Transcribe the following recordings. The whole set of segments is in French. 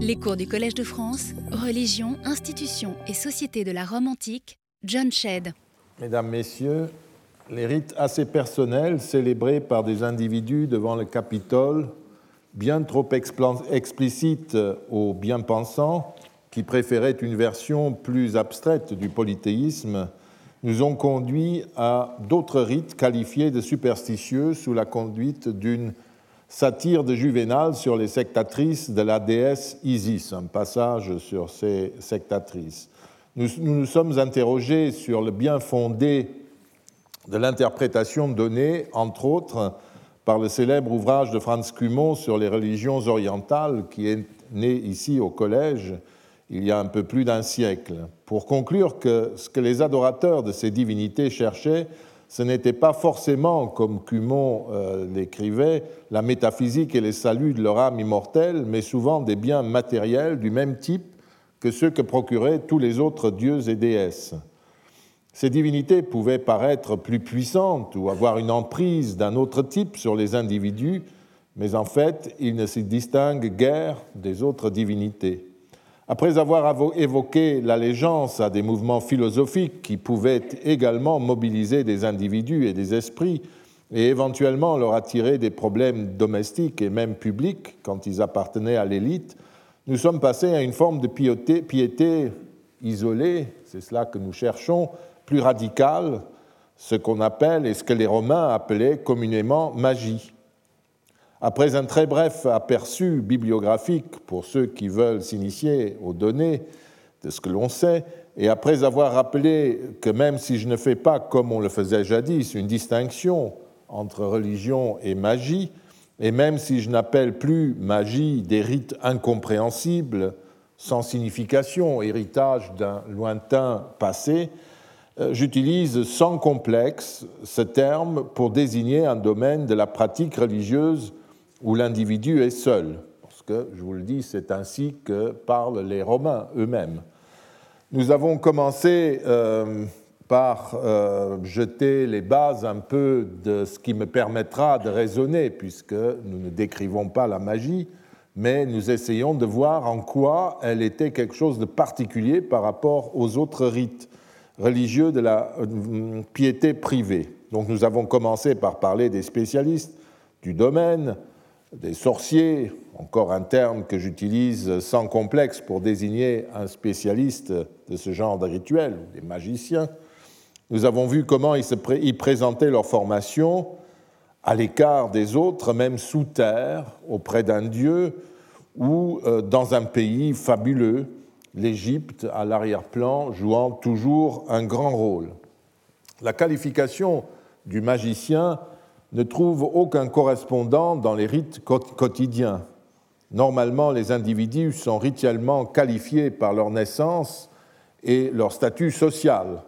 Les cours du Collège de France, Religion, institutions et société de la Rome antique, John Shedd. Mesdames, Messieurs, les rites assez personnels célébrés par des individus devant le Capitole, bien trop explicites aux bien-pensants, qui préféraient une version plus abstraite du polythéisme, nous ont conduit à d'autres rites qualifiés de superstitieux sous la conduite d'une satire de Juvénal sur les sectatrices de la déesse Isis, un passage sur ces sectatrices. Nous nous, sommes interrogés sur le bien fondé de l'interprétation donnée, entre autres, par le célèbre ouvrage de Franz Cumont sur les religions orientales, qui est né ici au collège il y a un peu plus d'un siècle, pour conclure que ce que les adorateurs de ces divinités cherchaient, ce n'était pas forcément, comme Cumont euh, l'écrivait, la métaphysique et les saluts de leur âme immortelle, mais souvent des biens matériels du même type que ceux que procuraient tous les autres dieux et déesses. Ces divinités pouvaient paraître plus puissantes ou avoir une emprise d'un autre type sur les individus, mais en fait, ils ne se distinguent guère des autres divinités. Après avoir évoqué l'allégeance à des mouvements philosophiques qui pouvaient également mobiliser des individus et des esprits et éventuellement leur attirer des problèmes domestiques et même publics quand ils appartenaient à l'élite, nous sommes passés à une forme de piété, isolée, c'est cela que nous cherchons, plus radicale, ce qu'on appelle et ce que les Romains appelaient communément magie. Après un très bref aperçu bibliographique pour ceux qui veulent s'initier aux données de ce que l'on sait, et après avoir rappelé que même si je ne fais pas, comme on le faisait jadis, une distinction entre religion et magie, et même si je n'appelle plus magie des rites incompréhensibles, sans signification, héritage d'un lointain passé, euh, j'utilise sans complexe ce terme pour désigner un domaine de la pratique religieuse où l'individu est seul, parce que, je vous le dis, c'est ainsi que parlent les Romains eux-mêmes. Nous avons commencé euh, par euh, jeter les bases un peu de ce qui me permettra de raisonner, puisque nous ne décrivons pas la magie, mais nous essayons de voir en quoi elle était quelque chose de particulier par rapport aux autres rites religieux de la euh, piété privée. Donc nous avons commencé par parler des spécialistes du domaine, des sorciers, encore un terme que j'utilise sans complexe pour désigner un spécialiste de ce genre de rituel, des magiciens. Nous avons vu comment ils, présentaient leur formation à l'écart des autres, même sous terre, auprès d'un dieu, ou euh, dans un pays fabuleux, l'Égypte à l'arrière-plan, jouant toujours un grand rôle. La qualification du magicien ne trouve aucun correspondant dans les rites quotidiens. Normalement, les individus sont rituellement qualifiés par leur naissance et leur statut social.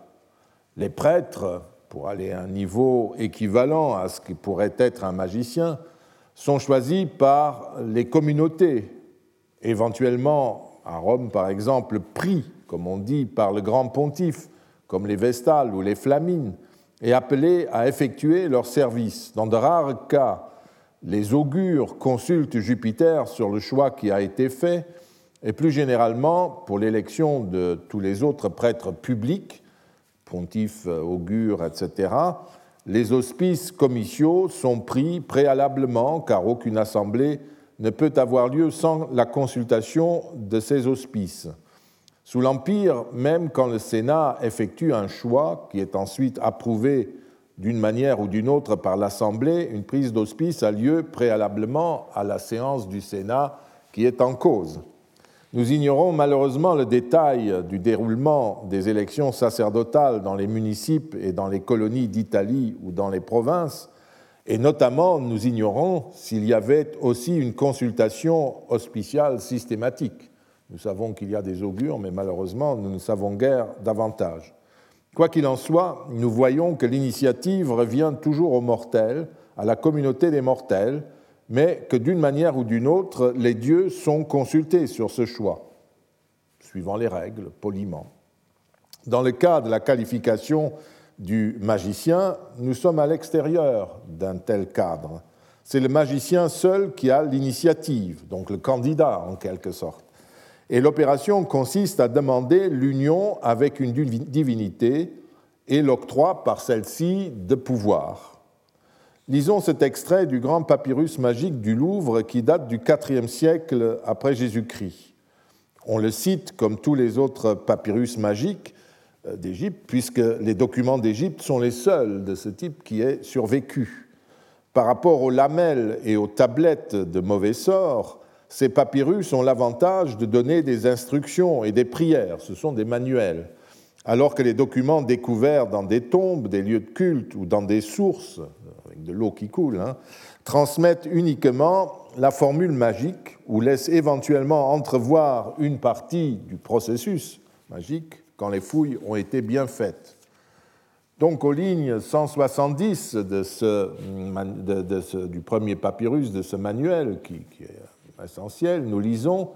Les prêtres, pour aller à un niveau équivalent à ce qui pourrait être un magicien, sont choisis par les communautés, éventuellement à Rome par exemple, pris, comme on dit, par le grand pontife, comme les Vestales ou les Flamines, et appelés à effectuer leur service. Dans de rares cas, les augures consultent Jupiter sur le choix qui a été fait, et plus généralement, pour l'élection de tous les autres prêtres publics, pontifes, augures, etc., les auspices commissiaux sont pris préalablement, car aucune assemblée ne peut avoir lieu sans la consultation de ces auspices. Sous l'Empire, même quand le Sénat effectue un choix qui est ensuite approuvé d'une manière ou d'une autre par l'Assemblée, une prise d'hospice a lieu préalablement à la séance du Sénat qui est en cause. Nous ignorons malheureusement le détail du déroulement des élections sacerdotales dans les municipes et dans les colonies d'Italie ou dans les provinces, et notamment nous ignorons s'il y avait aussi une consultation hospiciale systématique. Nous savons qu'il y a des augures, mais malheureusement, nous ne savons guère davantage. Quoi qu'il en soit, nous voyons que l'initiative revient toujours aux mortels, à la communauté des mortels, mais que d'une manière ou d'une autre, les dieux sont consultés sur ce choix, suivant les règles, poliment. Dans le cas de la qualification du magicien, nous sommes à l'extérieur d'un tel cadre. C'est le magicien seul qui a l'initiative, donc le candidat en quelque sorte. Et l'opération consiste à demander l'union avec une divinité et l'octroi par celle-ci de pouvoir. Lisons cet extrait du grand papyrus magique du Louvre qui date du IVe siècle après Jésus-Christ. On le cite comme tous les autres papyrus magiques euh, d'Égypte, puisque les documents d'Égypte sont les seuls de ce type qui aient survécu. Par rapport aux lamelles et aux tablettes de mauvais sort, ces papyrus ont l'avantage de donner des instructions et des prières, ce sont des manuels, alors que les documents découverts dans des tombes, des lieux de culte ou dans des sources, avec de l'eau qui coule, hein, transmettent uniquement la formule magique ou laissent éventuellement entrevoir une partie du processus magique quand les fouilles ont été bien faites. Donc aux lignes 170 de ce, du premier papyrus de ce manuel, qui, est essentiel, nous lisons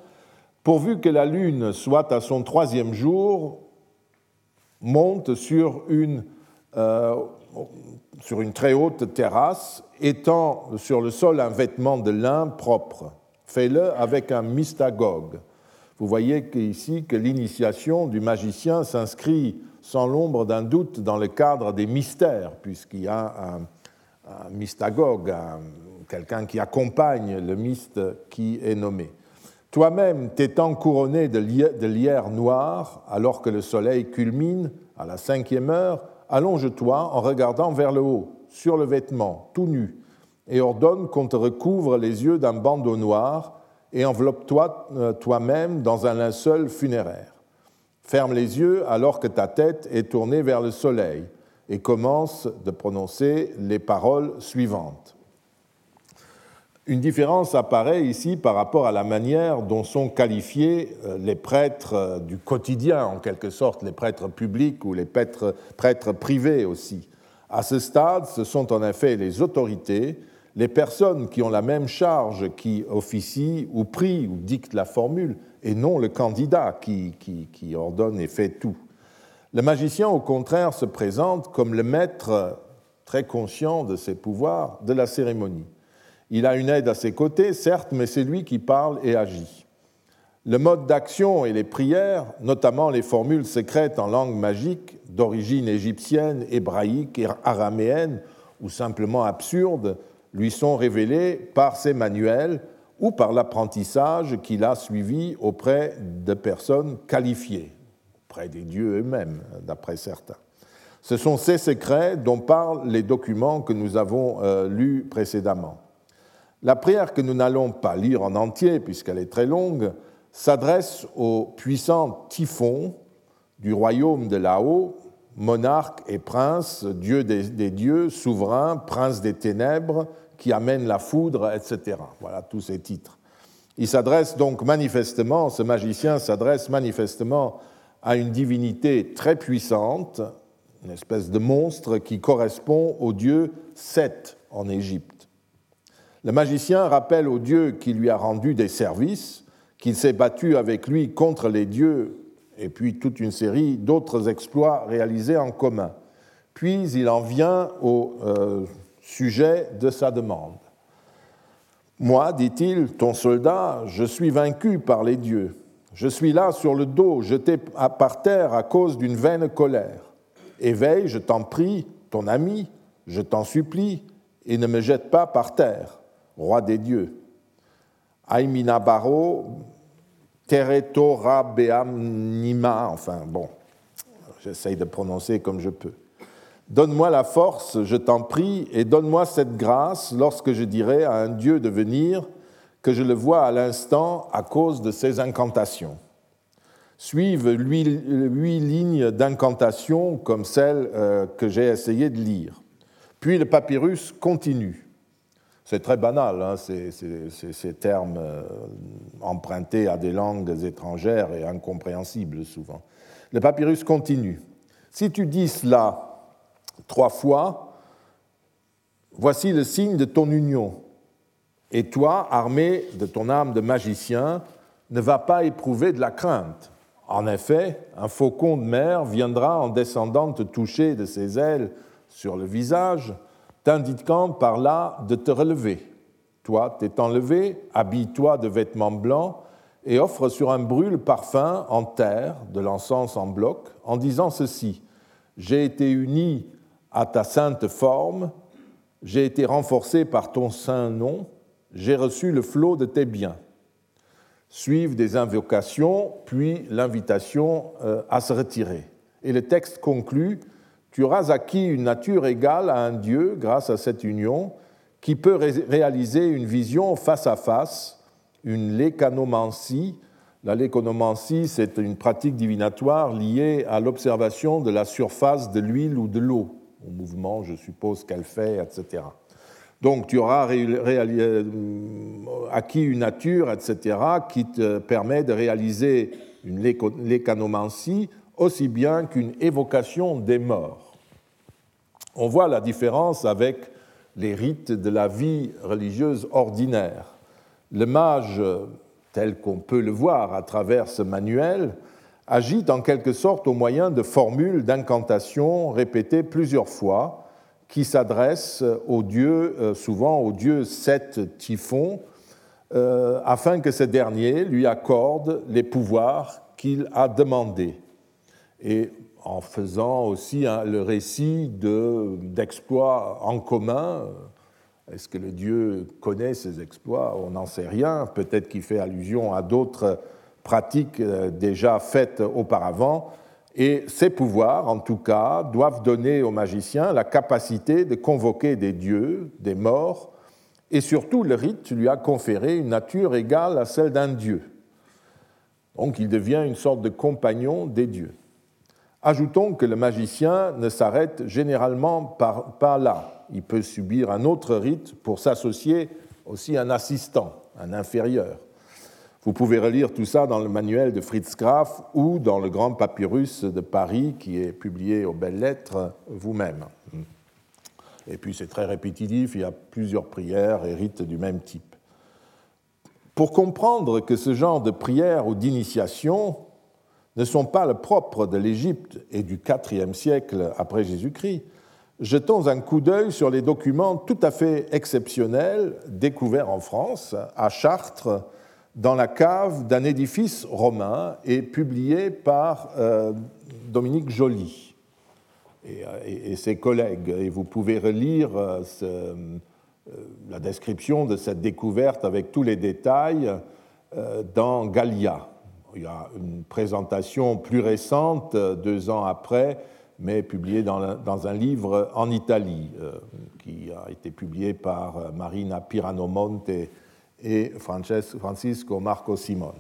Pourvu que la lune soit à son troisième jour, monte sur une, euh, sur une très haute terrasse, étend sur le sol un vêtement de lin propre. Fais-le avec un mystagogue. Vous voyez ici que l'initiation du magicien s'inscrit sans l'ombre d'un doute dans le cadre des mystères, puisqu'il y a un, mystagogue, quelqu'un qui accompagne le myste qui est nommé. Toi-même, t'étant couronné de lierre noire, alors que le soleil culmine à la cinquième heure, allonge-toi en regardant vers le haut, sur le vêtement, tout nu, et ordonne qu'on te recouvre les yeux d'un bandeau noir et enveloppe-toi euh, toi-même dans un linceul funéraire. Ferme les yeux alors que ta tête est tournée vers le soleil et commence de prononcer les paroles suivantes. Une différence apparaît ici par rapport à la manière dont sont qualifiés euh, les prêtres euh, du quotidien, en quelque sorte, les prêtres publics ou les prêtres, privés aussi. À ce stade, ce sont en effet les autorités, les personnes qui ont la même charge qui officient ou prient ou dictent la formule, et non le candidat qui, ordonne et fait tout. Le magicien, au contraire, se présente comme le maître très conscient de ses pouvoirs de la cérémonie. Il a une aide à ses côtés, certes, mais c'est lui qui parle et agit. Le mode d'action et les prières, notamment les formules secrètes en langue magique d'origine égyptienne, hébraïque, araméenne ou simplement absurde, lui sont révélés par ses manuels ou par l'apprentissage qu'il a suivi auprès de personnes qualifiées, auprès des dieux eux-mêmes, d'après certains. Ce sont ces secrets dont parlent les documents que nous avons euh, lus précédemment. La prière que nous n'allons pas lire en entier, puisqu'elle est très longue, s'adresse au puissant Typhon du royaume de Lao, monarque et prince, dieu des dieux, souverain, prince des ténèbres, qui amène la foudre, etc. Voilà tous ces titres. Il s'adresse donc manifestement, ce magicien s'adresse manifestement à une divinité très puissante, une espèce de monstre qui correspond au dieu Seth en Égypte. Le magicien rappelle au dieu qui lui a rendu des services, qu'il s'est battu avec lui contre les dieux et puis toute une série d'autres exploits réalisés en commun. Puis il en vient au euh, sujet de sa demande. Moi, dit-il, ton soldat, je suis vaincu par les dieux. Je suis là sur le dos, jeté par terre à cause d'une vaine colère. Éveille, je t'en prie, ton ami, je t'en supplie, et ne me jette pas par terre, roi des dieux. Baro, Teretora Beamnima, enfin bon, j'essaye de prononcer comme je peux. Donne-moi la force, je t'en prie, et donne-moi cette grâce lorsque je dirai à un Dieu de venir que je le vois à l'instant à cause de ses incantations. Suivent huit lignes d'incantation comme celles euh, que j'ai essayé de lire. Puis le papyrus continue. C'est très banal, hein, ces, ces, termes euh, empruntés à des langues étrangères et incompréhensibles souvent. Le papyrus continue. Si tu dis cela, trois fois, Voici le signe de ton union. Et toi, armé de ton âme de magicien, ne va pas éprouver de la crainte. En effet, un faucon de mer viendra en descendant te toucher de ses ailes sur le visage, t'indiquant par là de te relever. Toi, t'étant levé, habille-toi de vêtements blancs, et offre sur un brûle parfum en terre de l'encens en bloc en disant ceci J'ai été uni à ta sainte forme, j'ai été renforcé par ton saint nom, j'ai reçu le flot de tes biens. Suivent des invocations, puis l'invitation euh, à se retirer. Et le texte conclut Tu auras acquis une nature égale à un Dieu grâce à cette union, qui peut réaliser une vision face à face, une lécanomancie. La lécanomancie, c'est une pratique divinatoire liée à l'observation de la surface de l'huile ou de l'eau, au mouvement, je suppose, qu'elle fait, etc. Donc tu auras euh, acquis une nature, etc., qui te permet de réaliser une lécanomancie aussi bien qu'une évocation des morts. On voit la différence avec les rites de la vie religieuse ordinaire. Le mage, tel qu'on peut le voir à travers ce manuel, agit en quelque sorte au moyen de formules d'incantation répétées plusieurs fois qui s'adresse au dieu, euh, souvent au dieu Seth Typhon, euh, afin que ce dernier lui accorde les pouvoirs qu'il a demandés. En faisant aussi le récit d'exploits en commun. Est-ce que le Dieu connaît ses exploits? On n'en sait rien. Peut-être qu'il fait allusion à d'autres pratiques euh, déjà faites auparavant. Et ces pouvoirs, en tout cas, doivent donner aux magiciens la capacité de convoquer des dieux, des morts, et surtout le rite lui a conféré une nature égale à celle d'un dieu. Donc il devient une sorte de compagnon des dieux. Ajoutons que le magicien ne s'arrête généralement pas là. Il peut subir un autre rite pour s'associer aussi à un assistant, un inférieur. Vous pouvez relire tout ça dans le manuel de Fritz Graf ou dans le grand papyrus de Paris qui est publié aux belles lettres vous-même. Et puis c'est très répétitif, il y a plusieurs prières et rites du même type. Pour comprendre que ce genre de prières ou d'initiation ne sont pas le propre de l'Égypte et du IVe siècle après Jésus-Christ, jetons un coup d'œil sur les documents tout à fait exceptionnels découverts en France, à Chartres, dans la cave d'un édifice romain et publié par euh, Dominique Joly et, et, ses collègues. Et vous pouvez relire euh, euh, la description de cette découverte avec tous les détails dans Gallia. Il y a une présentation plus récente, deux ans après, mais publiée dans, un livre en Italie, qui a été publié par Marina Piranomonte et Francisco Marco Simon.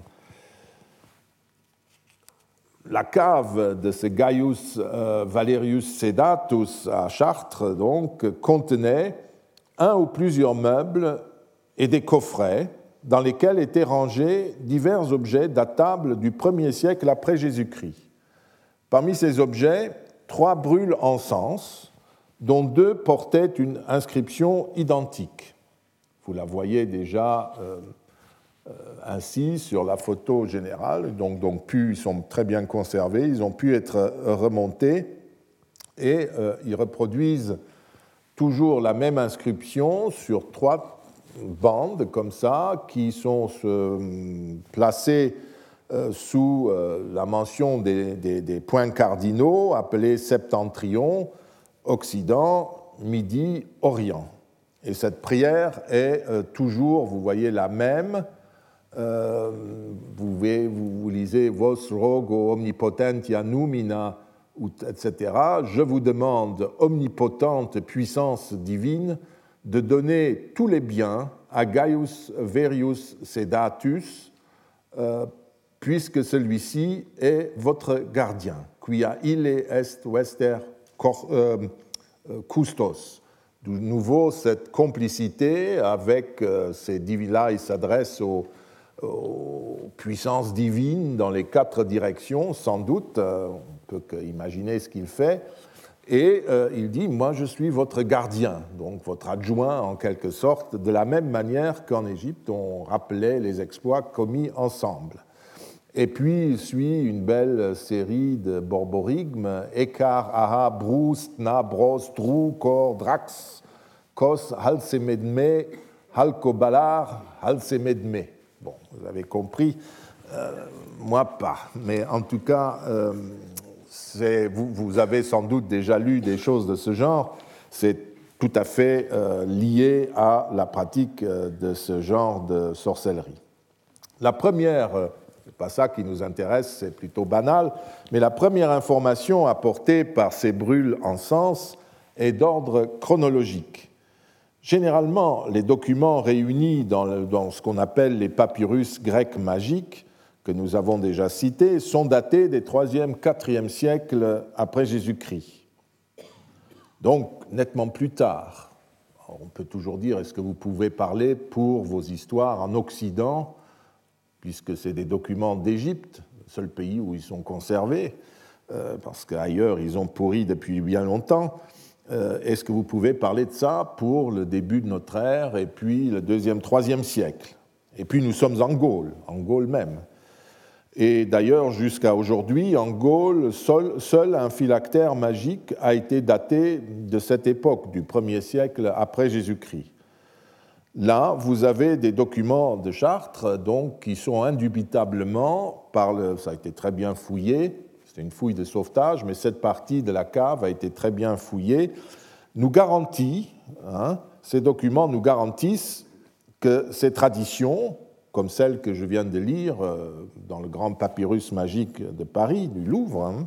La cave de ce Gaius euh, Valerius Sedatus à Chartres donc, contenait un ou plusieurs meubles et des coffrets dans lesquels étaient rangés divers objets datables du 1er siècle après Jésus-Christ. Parmi ces objets, trois brûlent encens, dont deux portaient une inscription identique. Vous la voyez déjà euh, euh, ainsi sur la photo générale. Donc, donc pu, ils sont très bien conservés, ils ont pu être remontés et euh, ils reproduisent toujours la même inscription sur trois bandes comme ça qui sont placées sous la mention des, points cardinaux appelés septentrion, occident, midi, orient. Et cette prière est euh, toujours, vous voyez, la même. Euh, vous, vous, lisez Vos rogo omnipotentia numina, etc. Je vous demande, omnipotente puissance divine, de donner tous les biens à Gaius Verius Sedatus, euh, puisque celui-ci est votre gardien. Quia ille est wester custos de nouveau cette complicité avec euh, ces divins-là, il s'adresse aux, puissances divines dans les quatre directions, sans doute, euh, on peut imaginer ce qu'il fait, et euh, il dit, moi je suis votre gardien, donc votre adjoint en quelque sorte, de la même manière qu'en Égypte on rappelait les exploits commis ensemble. Et puis suit une belle série de borborigmes Ekar, Aha, Brus, Na, Bros, Dru, Kor, Drax, Kos, Halsemedme, Halkobalar, Halsemedme. Bon, vous avez compris moi pas. Mais en tout cas, vous, avez sans doute déjà lu des choses de ce genre. C'est tout à fait lié à la pratique de ce genre de sorcellerie. La première pas ça qui nous intéresse, c'est plutôt banal, mais la première information apportée par ces brûles en sens est d'ordre chronologique. Généralement, les documents réunis dans, ce qu'on appelle les papyrus grecs magiques, que nous avons déjà cités, sont datés des 3e, 4e siècles après Jésus-Christ. Donc, nettement plus tard. on peut toujours dire, est-ce que vous pouvez parler pour vos histoires en Occident puisque c'est des documents d'Égypte, le seul pays où ils sont conservés, euh, parce qu'ailleurs ils ont pourri depuis bien longtemps. Euh, est-ce que vous pouvez parler de ça pour le début de notre ère et puis le deuxième, troisième siècle? Et puis nous sommes en Gaule, en Gaule même. Et d'ailleurs, jusqu'à aujourd'hui, en Gaule, seul, un phylactère magique a été daté de cette époque, du 1er siècle après Jésus-Christ. Là, vous avez des documents de Chartres donc, qui sont indubitablement, ça a été très bien fouillé, c'est une fouille de sauvetage, mais cette partie de la cave a été très bien fouillée, nous garantit, hein, ces documents nous garantissent que ces traditions, comme celles que je viens de lire euh, dans le grand papyrus magique de Paris, du Louvre, hein,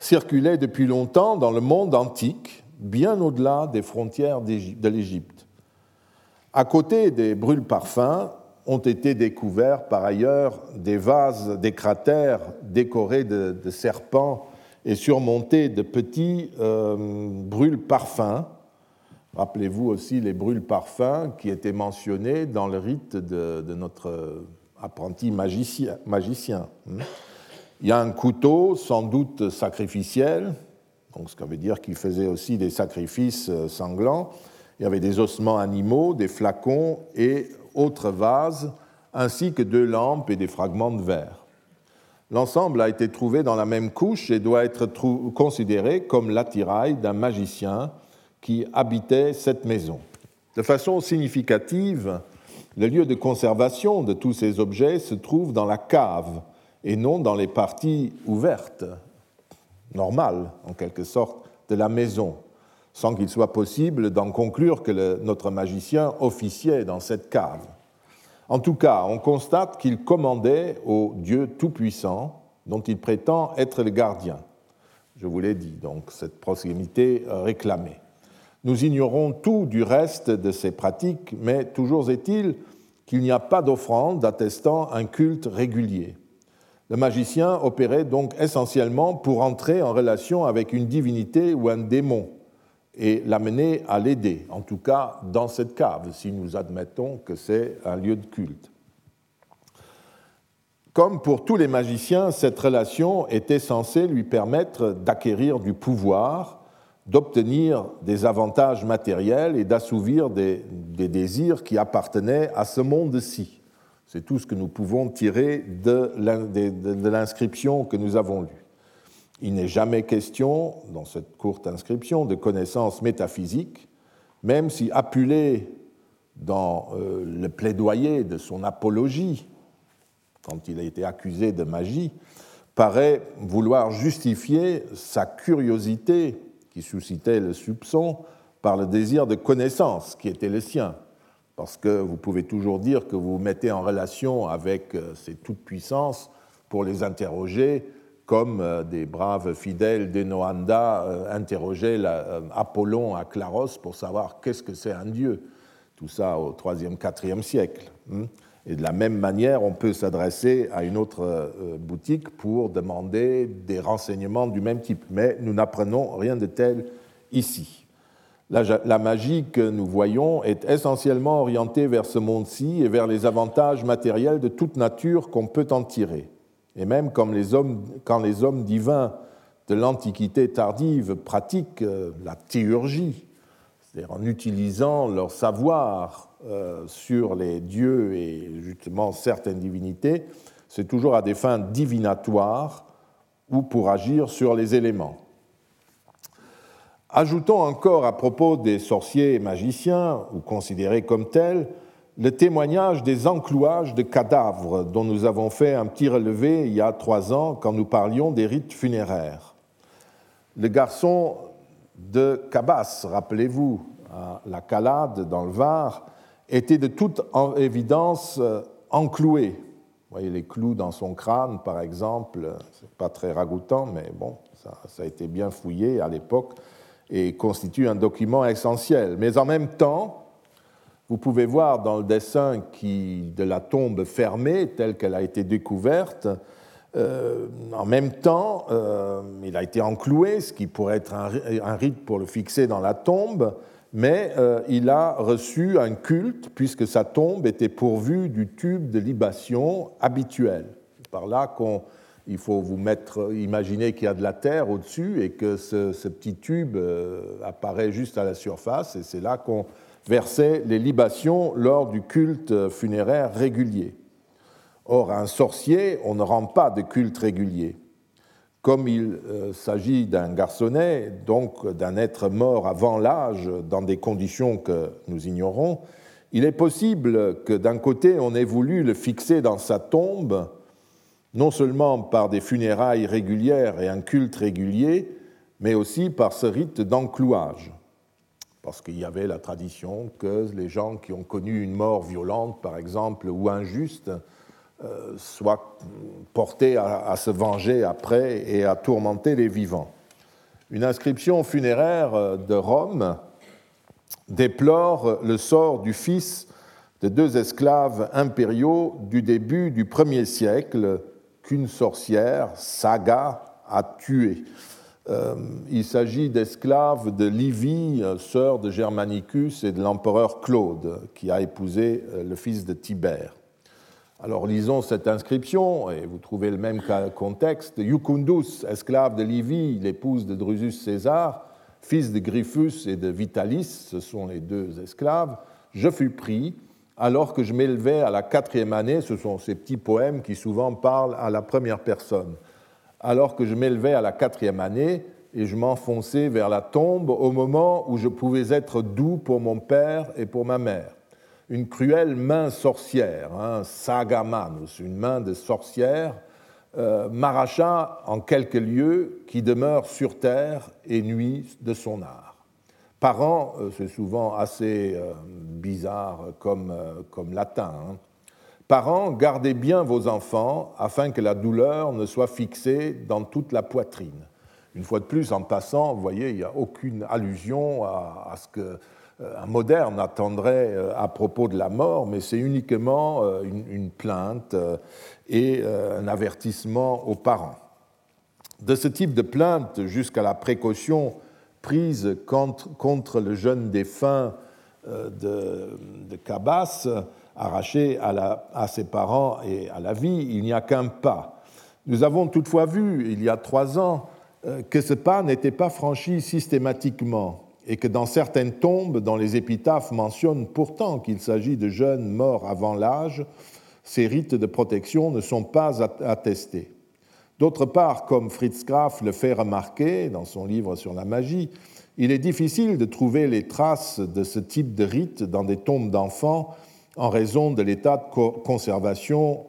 circulaient depuis longtemps dans le monde antique, bien au-delà des frontières de l'Égypte. À côté des brûles-parfums ont été découverts par ailleurs des vases, des cratères décorés de, serpents et surmontés de petits euh, brûles-parfums. Rappelez-vous aussi les brûles-parfums qui étaient mentionnés dans le rite de, notre apprenti magicien. magicien. Il y a un couteau, sans doute sacrificiel, donc ce qui veut dire qu'il faisait aussi des sacrifices euh, sanglants, il y avait des ossements animaux, des flacons et autres vases, ainsi que deux lampes et des fragments de verre. L'ensemble a été trouvé dans la même couche et doit être considéré comme l'attirail d'un magicien qui habitait cette maison. De façon significative, le lieu de conservation de tous ces objets se trouve dans la cave et non dans les parties ouvertes, normales en quelque sorte, de la maison sans qu'il soit possible d'en conclure que notre magicien officiait dans cette cave. En tout cas, on constate qu'il commandait au Dieu Tout-Puissant, dont il prétend être le gardien. Je vous l'ai dit, donc cette proximité réclamée. Nous ignorons tout du reste de ces pratiques, mais toujours est-il qu'il n'y a pas d'offrande attestant un culte régulier. Le magicien opérait donc essentiellement pour entrer en relation avec une divinité ou un démon, et l'amener à l'aider, en tout cas dans cette cave, si nous admettons que c'est un lieu de culte. Comme pour tous les magiciens, cette relation était censée lui permettre d'acquérir du pouvoir, d'obtenir des avantages matériels et d'assouvir des, désirs qui appartenaient à ce monde-ci. C'est tout ce que nous pouvons tirer de l'inscription que nous avons lue. Il n'est jamais question, dans cette courte inscription, de connaissances métaphysiques, même si Apulé, dans euh, le plaidoyer de son apologie, quand il a été accusé de magie, paraît vouloir justifier sa curiosité, qui suscitait le soupçon, par le désir de connaissance qui était le sien. Parce que vous pouvez toujours dire que vous vous mettez en relation avec euh, ces toutes-puissances pour les interroger comme euh, des braves fidèles d'Enoanda euh, interrogeaient Apollon à Claros pour savoir qu'est-ce que c'est un dieu. Tout ça au IIIe, IVe siècle. Et de la même manière, on peut s'adresser à une autre boutique pour demander des renseignements du même type. Mais nous n'apprenons rien de tel ici. La magie que nous voyons est essentiellement orientée vers ce monde-ci et vers les avantages matériels de toute nature qu'on peut en tirer. Et même quand les hommes, quand les hommes divins de l'Antiquité tardive pratiquent euh, la théurgie, c'est-à-dire en utilisant leur savoir euh, sur les dieux et justement certaines divinités, c'est toujours à des fins divinatoires ou pour agir sur les éléments. Ajoutons encore à propos des sorciers et magiciens, ou considérés comme tels, le témoignage des enclouages de cadavres dont nous avons fait un petit relevé il y a trois ans quand nous parlions des rites funéraires. Le garçon de Cabas, rappelez-vous, à la Calade dans le Var, était de toute évidence euh, encloué. Vous voyez les clous dans son crâne, par exemple, c'est pas très ragoûtant, mais bon, ça, ça a été bien fouillé à l'époque et constitue un document essentiel. Mais en même temps, vous pouvez voir dans le dessin qui, de la tombe fermée, telle qu'elle a été découverte, euh, en même temps, euh, il a été encloué, ce qui pourrait être un, rite pour le fixer dans la tombe, mais euh, il a reçu un culte puisque sa tombe était pourvue du tube de libation habituel. Par là qu'on il faut vous mettre, imaginer qu'il y a de la terre au-dessus et que ce, ce petit tube apparaît juste à la surface, et c'est là qu'on versait les libations lors du culte funéraire régulier. Or, un sorcier, on ne rend pas de culte régulier. Comme il euh, s'agit d'un garçonnet, donc d'un être mort avant l'âge, dans des conditions que nous ignorons, il est possible que d'un côté on ait voulu le fixer dans sa tombe, non seulement par des funérailles régulières et un culte régulier, mais aussi par ce rite d'enclouage. Parce qu'il y avait la tradition que les gens qui ont connu une mort violente, par exemple, ou injuste, soit porté à, se venger après et à tourmenter les vivants. Une inscription funéraire euh, de Rome déplore le sort du fils de deux esclaves impériaux du début du premier siècle qu'une sorcière, Saga, a tué. Euh, il s'agit d'esclaves de Livie, sœur de Germanicus et de l'empereur Claude, qui a épousé le fils de Tibère. Alors lisons cette inscription et vous trouvez le même contexte. Jucundus, esclave de Livie, l'épouse de Drusus César, fils de Griffus et de Vitalis, ce sont les deux esclaves, je fus pris. Alors que je m'élevais à la quatrième année, ce sont ces petits poèmes qui souvent parlent à la première personne, alors que je m'élevais à la quatrième année et je m'enfonçais vers la tombe au moment où je pouvais être doux pour mon père et pour ma mère une cruelle main sorcière, un sagamanus, une main de sorcière, euh, m'arracha en quelques lieux qui demeurent sur terre et nuit de son art. Parents, euh, c'est souvent assez euh, bizarre comme, latin. Hein. Parents, gardez bien vos enfants afin que la douleur ne soit fixée dans toute la poitrine. Une fois de plus, en passant, vous voyez, il n'y a aucune allusion à ce que un moderne attendrait euh, à propos de la mort, mais c'est uniquement euh, une, plainte et un avertissement aux parents. De ce type de plainte jusqu'à la précaution prise contre, le jeune défunt de, de Cabas, arraché à, ses parents et à la vie, il n'y a qu'un pas. Nous avons toutefois vu, il y a trois ans, que ce pas n'était pas franchi systématiquement et que dans certaines tombes, dont les épitaphes mentionnent pourtant qu'il s'agit de jeunes morts avant l'âge, ces rites de protection ne sont pas attestés. D'autre part, comme Fritz Graf le fait remarquer dans son livre sur la magie, il est difficile de trouver les traces de ce type de rite dans des tombes d'enfants en raison de l'état de conservation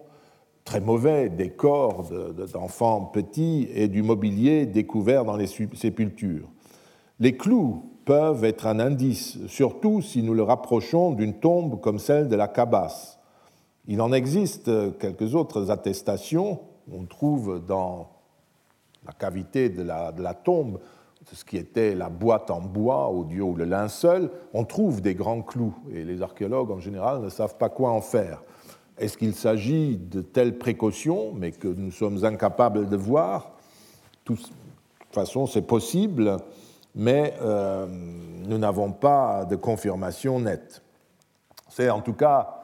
très mauvais des corps d'enfants petits et du mobilier découvert dans les sépultures. Les clous peuvent être un indice, surtout si nous le rapprochons d'une tombe comme celle de la Cabasse. Il en existe quelques autres attestations. On trouve dans la cavité de la, tombe ce qui était la boîte en bois au dieu ou le linceul, on trouve des grands clous et les archéologues en général ne savent pas quoi en faire. Est-ce qu'il s'agit de telles précautions, mais que nous sommes incapables de voir? De toute façon, c'est possible mais euh, nous n'avons pas de confirmation nette. C'est en tout cas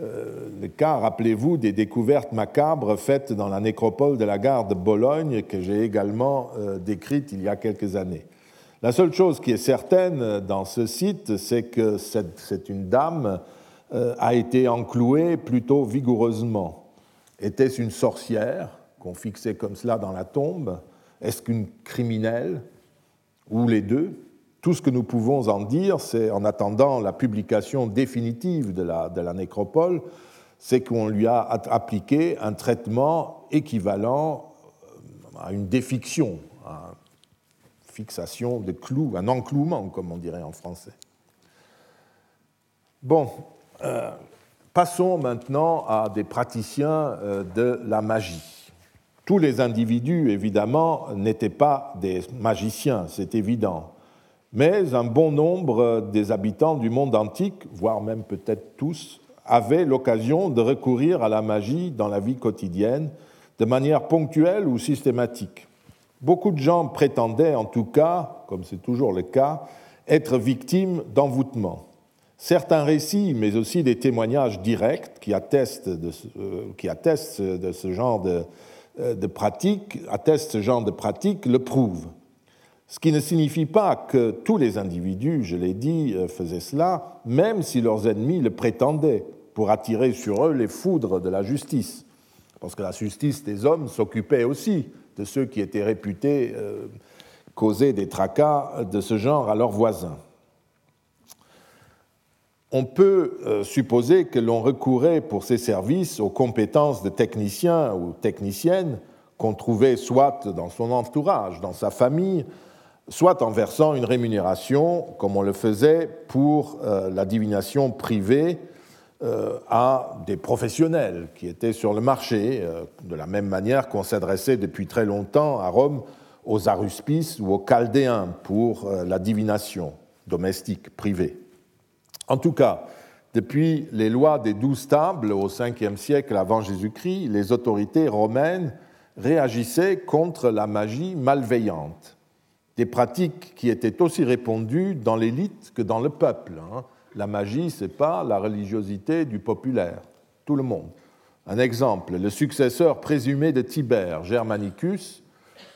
euh, le cas, rappelez-vous, des découvertes macabres faites dans la nécropole de la gare de Bologne que j'ai également euh, décrite il y a quelques années. La seule chose qui est certaine dans ce site, c'est que c'est une dame a été enclouée plutôt vigoureusement. Était-ce une sorcière qu'on fixait comme cela dans la tombe? Est-ce qu'une criminelle? Ou les deux. Tout ce que nous pouvons en dire, c'est en attendant la publication définitive de la, nécropole, c'est qu'on lui a appliqué un traitement équivalent à une défiction, à une fixation de clous, un enclouement, comme on dirait en français. Bon, euh, passons maintenant à des praticiens euh, de la magie. Tous les individus, évidemment, n'étaient pas des magiciens, c'est évident, mais un bon nombre des habitants du monde antique, voire même peut-être tous, avaient l'occasion de recourir à la magie dans la vie quotidienne de manière ponctuelle ou systématique. Beaucoup de gens prétendaient, en tout cas, comme c'est toujours le cas, être victimes d'envoûtement. Certains récits, mais aussi des témoignages directs qui attestent de ce, euh, qui attestent de ce genre de, de pratique, attestent ce genre de pratique, le prouvent. Ce qui ne signifie pas que tous les individus, je l'ai dit, euh, faisaient cela, même si leurs ennemis le prétendaient, pour attirer sur eux les foudres de la justice. Parce que la justice des hommes s'occupait aussi de ceux qui étaient réputés causer des tracas de ce genre à leurs voisins on peut euh, supposer que l'on recourait pour ces services aux compétences de techniciens ou techniciennes qu'on trouvait soit dans son entourage, dans sa famille, soit en versant une rémunération, comme on le faisait pour euh, la divination privée, euh, à des professionnels qui étaient sur le marché, de la même manière qu'on s'adressait depuis très longtemps à Rome aux aruspices ou aux chaldéens pour la divination domestique privée. En tout cas, depuis les lois des douze tables au 5e siècle avant Jésus-Christ, les autorités romaines réagissaient contre la magie malveillante, des pratiques qui étaient aussi répandues dans l'élite que dans le peuple. Hein. La magie, ce n'est pas la religiosité du populaire, tout le monde. Un exemple, le successeur présumé de Tibère, Germanicus,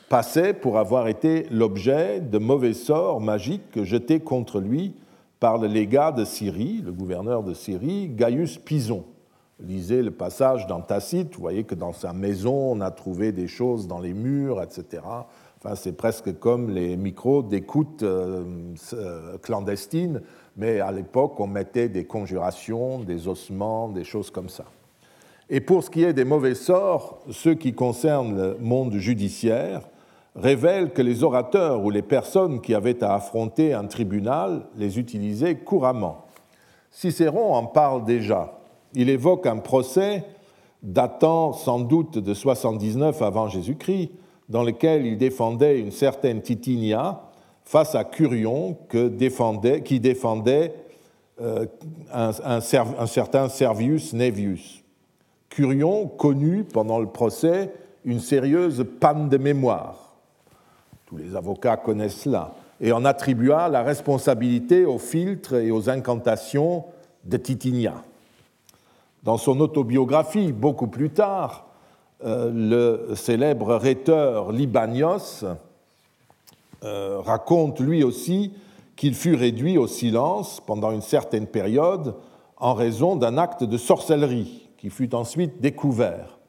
passait pour avoir été l'objet de mauvais sorts magiques jetés contre lui par le légat de Syrie, le gouverneur de Syrie, Gaius Pison. Lisez le passage dans Tacite, vous voyez que dans sa maison, on a trouvé des choses dans les murs, etc. Enfin, c'est presque comme les micros d'écoute euh, euh, clandestines, mais à l'époque, on mettait des conjurations, des ossements, des choses comme ça. Et pour ce qui est des mauvais sorts, ceux qui concernent le monde judiciaire, révèle que les orateurs ou les personnes qui avaient à affronter un tribunal les utilisaient couramment. Cicéron en parle déjà. Il évoque un procès datant sans doute de 79 avant Jésus-Christ, dans lequel il défendait une certaine Titinia face à Curion qui défendait euh, un, un certain Servius Nevius. Curion connut pendant le procès une sérieuse panne de mémoire tous les avocats connaissent cela, et en attribua la responsabilité aux filtres et aux incantations de Titinia. Dans son autobiographie, beaucoup plus tard, euh, le célèbre rhéteur Libanios euh, raconte lui aussi qu'il fut réduit au silence pendant une certaine période en raison d'un acte de sorcellerie qui fut ensuite découvert.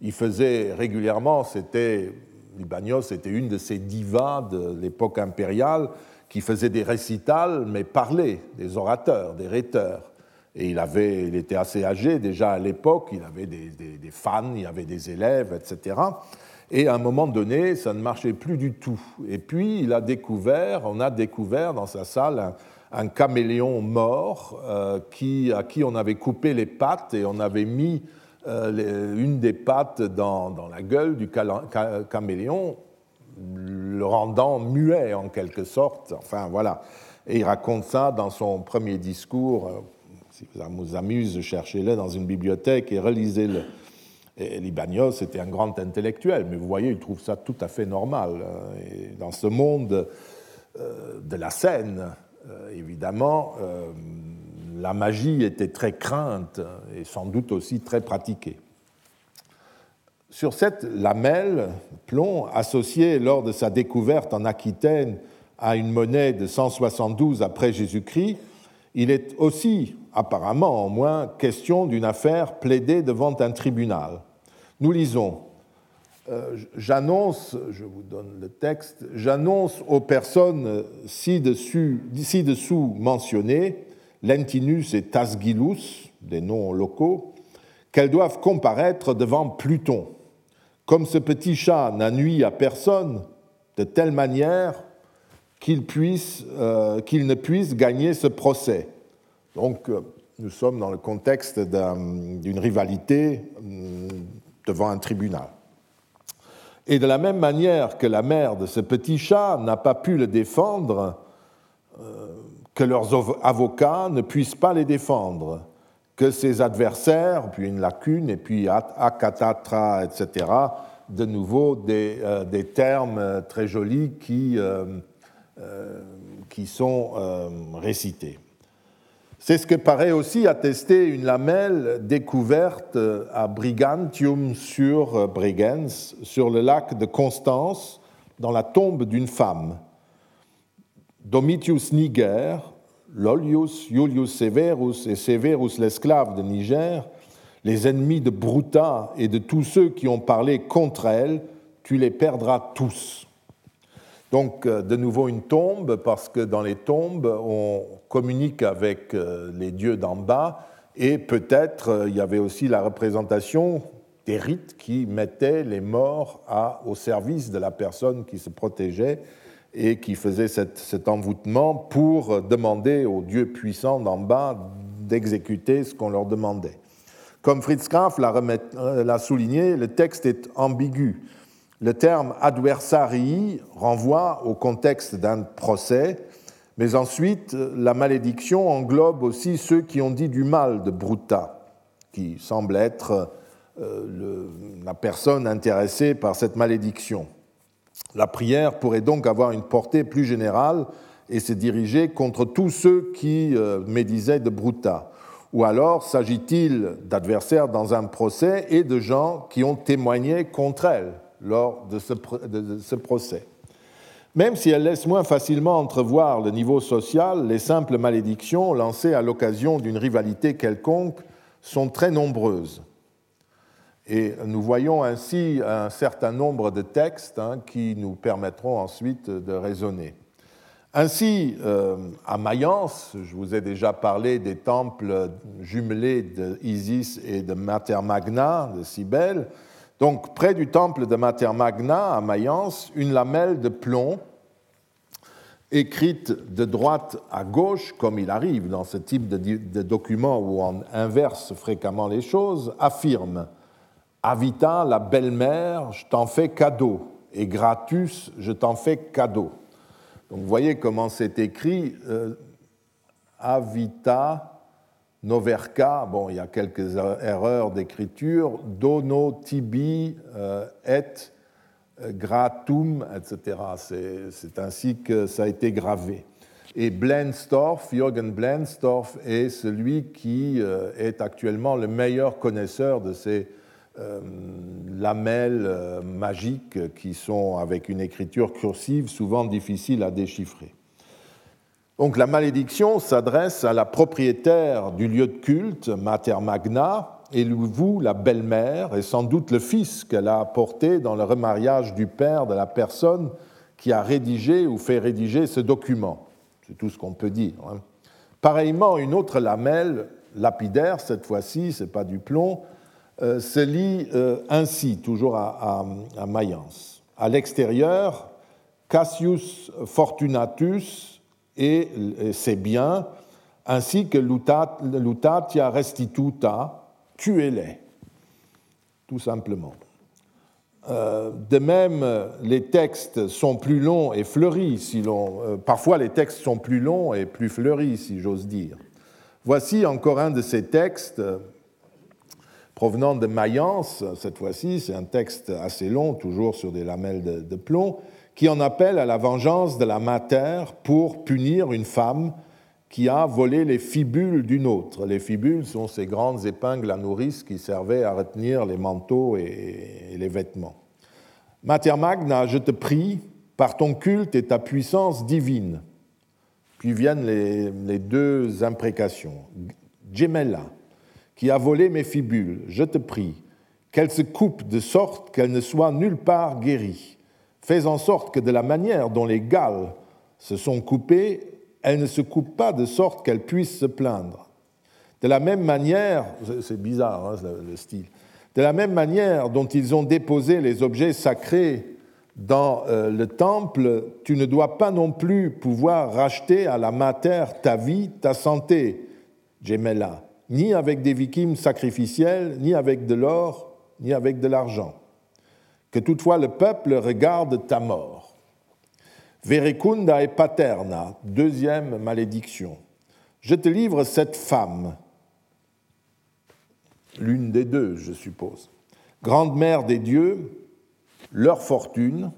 Il faisait régulièrement, c'était Libanios était une de ces divas de l'époque impériale qui faisait des récitals, mais parlait, des orateurs, des rhéteurs. Et il, avait, il était assez âgé déjà à l'époque, il avait des, fans, il avait des élèves, etc. Et à un moment donné, ça ne marchait plus du tout. Et puis, il a découvert, on a découvert dans sa salle un, caméléon mort euh, qui, à qui on avait coupé les pattes et on avait mis euh, une des pattes dans, la gueule du caméléon, le rendant muet en quelque sorte. Enfin voilà. Et il raconte ça dans son premier discours. Euh, si ça vous amuse, cherchez-le dans une bibliothèque et relisez-le. Et Libanios était un grand intellectuel, mais vous voyez, il trouve ça tout à fait normal. Euh, et dans ce monde de la scène, évidemment, la magie était très crainte et sans doute aussi très pratiquée. Sur cette lamelle, plomb, associée lors de sa découverte en Aquitaine à une monnaie de 172 après Jésus-Christ, il est aussi, apparemment au moins, question d'une affaire plaidée devant un tribunal. Nous lisons euh, j'annonce, je vous donne le texte, j'annonce aux personnes ci-dessous mentionnées, Lentinus et Tasgilus, des noms locaux, qu'elles doivent comparaître devant Pluton. Comme ce petit chat n'a nuit à personne, de telle manière qu'il euh, ne puisse gagner ce procès. Donc, euh, nous sommes dans le contexte d'une rivalité hum, devant un tribunal. Et de la même manière que la mère de ce petit chat n'a pas pu le défendre, euh, que leurs avocats ne puissent pas les défendre, que ses adversaires, puis une lacune, et puis akatatra, etc., de nouveau des, euh, termes euh, très jolis qui, qui sont récités. C'est ce que paraît aussi attester une lamelle découverte à Brigantium sur Bregenz, sur le lac de Constance, dans la tombe d'une femme. Domitius Niger, Lolius, Julius Severus et Severus l'esclave de Niger, les ennemis de Bruta et de tous ceux qui ont parlé contre elle, tu les perdras tous. Donc, euh, de nouveau une tombe, parce que dans les tombes, on communique avec euh, les dieux d'en bas, et peut-être euh, il y avait aussi la représentation des rites qui mettaient les morts au service de la personne qui se protégeait et qui faisait cet envoûtement pour demander aux dieux puissants d'en bas d'exécuter ce qu'on leur demandait. Comme Fritz Graf l'a souligné, le texte est ambigu. Le terme adversarii renvoie au contexte d'un procès, mais ensuite la malédiction englobe aussi ceux qui ont dit du mal de Bruta, qui semble être euh, la personne intéressée par cette malédiction. La prière pourrait donc avoir une portée plus générale et se diriger contre tous ceux qui euh, médisaient de Bruta. Ou alors s'agit-il d'adversaires dans un procès et de gens qui ont témoigné contre elle lors de ce, procès. Même si elle laisse moins facilement entrevoir le niveau social, les simples malédictions lancées à l'occasion d'une rivalité quelconque sont très nombreuses. Et nous voyons ainsi un certain nombre de textes hein, qui nous permettront ensuite de raisonner. Ainsi, euh, à Mayence, je vous ai déjà parlé des temples jumelés d'Isis et de Mater Magna, de Cybèle, donc, près du temple de Mater Magna à Mayence, une lamelle de plomb écrite de droite à gauche, comme il arrive dans ce type de, de document où on inverse fréquemment les choses, affirme Avita, la belle-mère, je t'en fais cadeau, et Gratus, je t'en fais cadeau. Donc, vous voyez comment c'est écrit euh, Avita, Noverka, bon, il y a quelques erreurs d'écriture, dono tibi euh, et euh, gratum, etc. C'est ainsi que ça a été gravé. Et Blenstorff, Jürgen Blenstorff, est celui qui euh, est actuellement le meilleur connaisseur de ces lamelles magiques qui sont avec une écriture cursive souvent difficile à déchiffrer. Donc la malédiction s'adresse à la propriétaire du lieu de culte, Mater Magna, et vous, la belle-mère, et sans doute le fils qu'elle a apporté dans le remariage du père de la personne qui a rédigé ou fait rédiger ce document. C'est tout ce qu'on peut dire. Hein. Pareillement, une autre lamelle, lapidaire cette fois-ci, c'est pas du plomb, euh, se lit euh, ainsi, toujours à, Mayence. À l'extérieur, Cassius Fortunatus, et ses biens, ainsi que l'utatia restituta, tuez-les, tout simplement. Euh, de même, les textes sont plus longs et fleuris, si l'on, euh, parfois les textes sont plus longs et plus fleuris, si j'ose dire. Voici encore un de ces textes euh, provenant de Mayence, cette fois-ci, c'est un texte assez long, toujours sur des lamelles de plomb, qui en appelle à la vengeance de la mater pour punir une femme qui a volé les fibules d'une autre. Les fibules sont ces grandes épingles à nourrice qui servaient à retenir les manteaux et les vêtements. Mater Magna, je te prie, par ton culte et ta puissance divine. Puis viennent les, deux imprécations. Gemella, qui a volé mes fibules, je te prie, qu'elle se coupe de sorte qu'elle ne soit nulle part guérie. Fais en sorte que de la manière dont les Galles se sont coupées, elle ne se coupe pas de sorte qu'elle puisse se plaindre. De la même manière, c'est bizarre hein, le style, de la même manière dont ils ont déposé les objets sacrés dans euh, le temple, tu ne dois pas non plus pouvoir racheter à la mater ta vie, ta santé, Gemella, ni avec des victimes sacrificielles, ni avec de l'or, ni avec de l'argent. Que toutefois le peuple regarde ta mort. Verecunda et paterna, deuxième malédiction. Je te livre cette femme, l'une des deux, je suppose, grande mère des dieux, leur fortune.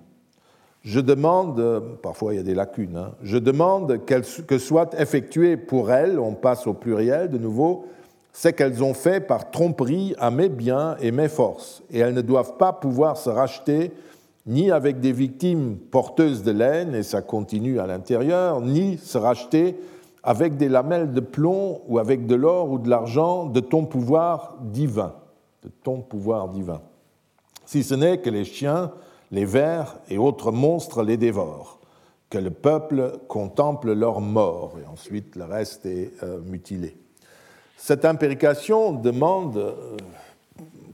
Je demande, parfois il y a des lacunes, hein, je demande que soit effectué pour elles, on passe au pluriel de nouveau, ce qu'elles ont fait par tromperie à mes biens et mes forces, et elles ne doivent pas pouvoir se racheter ni avec des victimes porteuses de laine, et ça continue à l'intérieur, ni se racheter avec des lamelles de plomb ou avec de l'or ou de l'argent de ton pouvoir divin, de ton pouvoir divin. Si ce n'est que les chiens, les vers et autres monstres les dévorent, que le peuple contemple leur mort, et ensuite le reste est euh, mutilé. Cette impérication demande euh,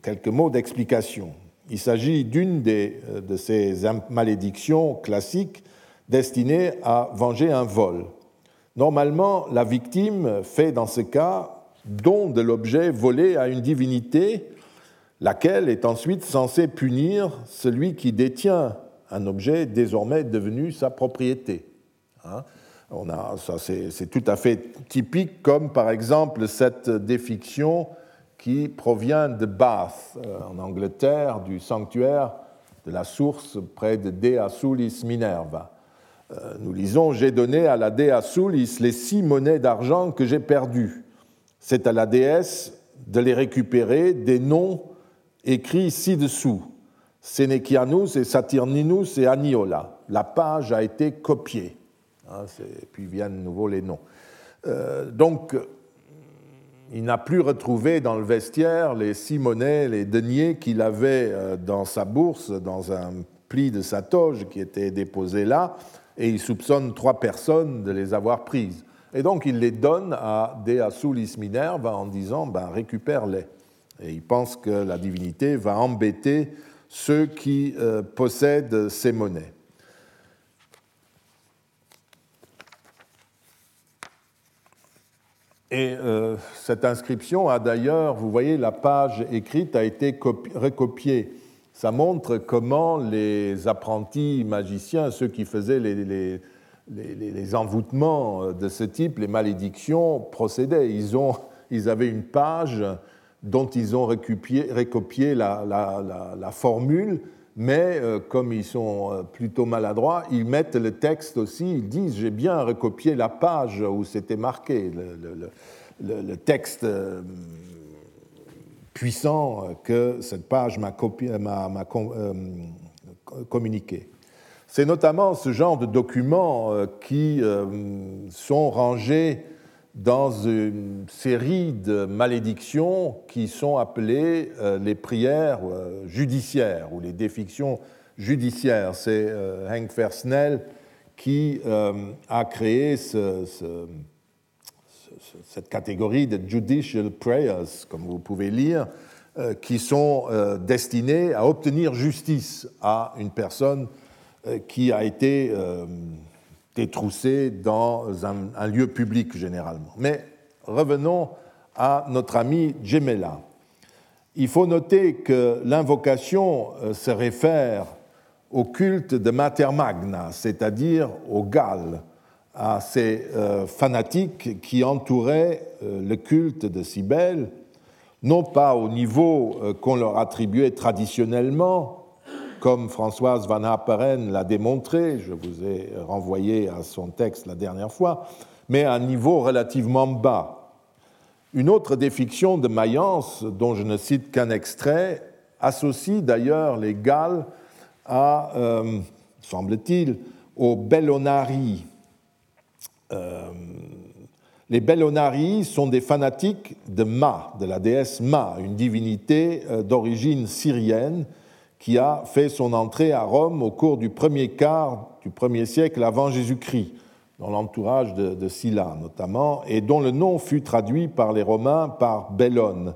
quelques mots d'explication. Il s'agit d'une euh, de ces malédictions classiques destinées à venger un vol. Normalement, la victime fait dans ce cas don de l'objet volé à une divinité laquelle est ensuite censée punir celui qui détient un objet désormais devenu sa propriété. Hein. on a, ça c'est tout à fait typique, comme par exemple cette défiction qui provient de Bath, euh, en Angleterre, du sanctuaire de la source près de Dea Sulis Minerva. Euh, nous lisons J'ai donné à la Dea Sulis les six monnaies d'argent que j'ai perdues. C'est à la déesse de les récupérer des noms écrit ci-dessous Sénéchianus et Saturninus et Aniola. La page a été copiée. Hein, puis viennent de nouveau les noms. Euh, donc, il n'a plus retrouvé dans le vestiaire les six monnaies, les deniers qu'il avait euh, dans sa bourse, dans un pli de sa toge qui était déposé là, et il soupçonne trois personnes de les avoir prises. Et donc il les donne à Dea Sulis Minerva en disant ben, récupère-les. Et il pense que la divinité va embêter ceux qui euh, possèdent ces monnaies. Et euh, cette inscription a d'ailleurs, vous voyez, la page écrite a été recopiée. Ça montre comment les apprentis magiciens, ceux qui faisaient les, les envoûtements de ce type, les malédictions, procédaient. Ils, ont, ils avaient une page dont ils ont recopié, la, formule, mais euh, comme ils sont euh, plutôt maladroits, ils mettent le texte aussi, ils disent j'ai bien recopié la page où c'était marqué, le, texte euh, puissant que cette page m'a communiqué. C'est notamment ce genre de documents qui sont rangés dans une série de malédictions qui sont appelées euh, les prières euh, judiciaires ou les défictions judiciaires. C'est euh, Henk Versnell qui a créé cette catégorie de judicial prayers, comme vous pouvez lire, qui sont destinées à obtenir justice à une personne qui a été détroussé dans un, lieu public généralement. Mais revenons à notre ami Gemella. Il faut noter que l'invocation euh, se réfère au culte de Mater Magna, c'est-à-dire aux Galles, à ces euh, fanatiques qui entouraient euh, le culte de Cybèle, non pas au niveau qu'on leur attribuait traditionnellement, comme Françoise Van Happeren l'a démontré, je vous ai renvoyé à son texte la dernière fois, mais à un niveau relativement bas. Une autre défiction de Mayence, dont je ne cite qu'un extrait, associe d'ailleurs les Galles à, euh, semble-t-il, au Bellonari. Euh, Les Bellonari sont des fanatiques de Ma, de la déesse Ma, une divinité euh, d'origine syrienne qui a fait son entrée à Rome au cours du premier quart du premier siècle avant Jésus-Christ, dans l'entourage de, de notamment, et dont le nom fut traduit par les Romains par Bellone,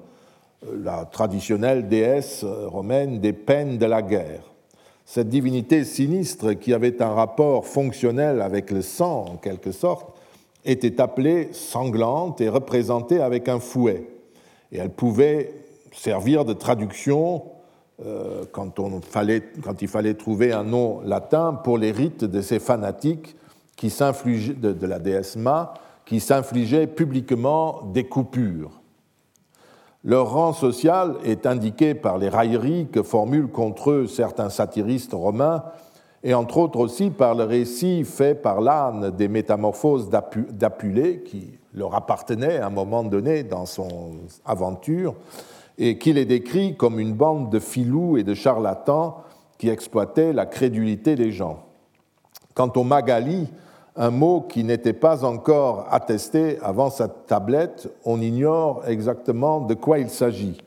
la traditionnelle déesse romaine des peines de la guerre. Cette divinité sinistre, qui avait un rapport fonctionnel avec le sang en quelque sorte, était appelée sanglante et représentée avec un fouet. Et elle pouvait servir de traduction euh, quand, il fallait trouver un nom latin pour les rites de ces fanatiques qui de, de la déesse Ma qui s'infligeaient publiquement des coupures. Leur rang social est indiqué par les railleries que formulent contre eux certains satiristes romains, et entre autres aussi par le récit fait par l'âne des métamorphoses d'Apulée, qui leur appartenait à un moment donné dans son aventure, et qui les décrit comme une bande de filous et de charlatans qui exploitaient la crédulité des gens. Quant aux Magali, un mot qui n'était pas encore attesté avant sa tablette, on ignore exactement de quoi il s'agit.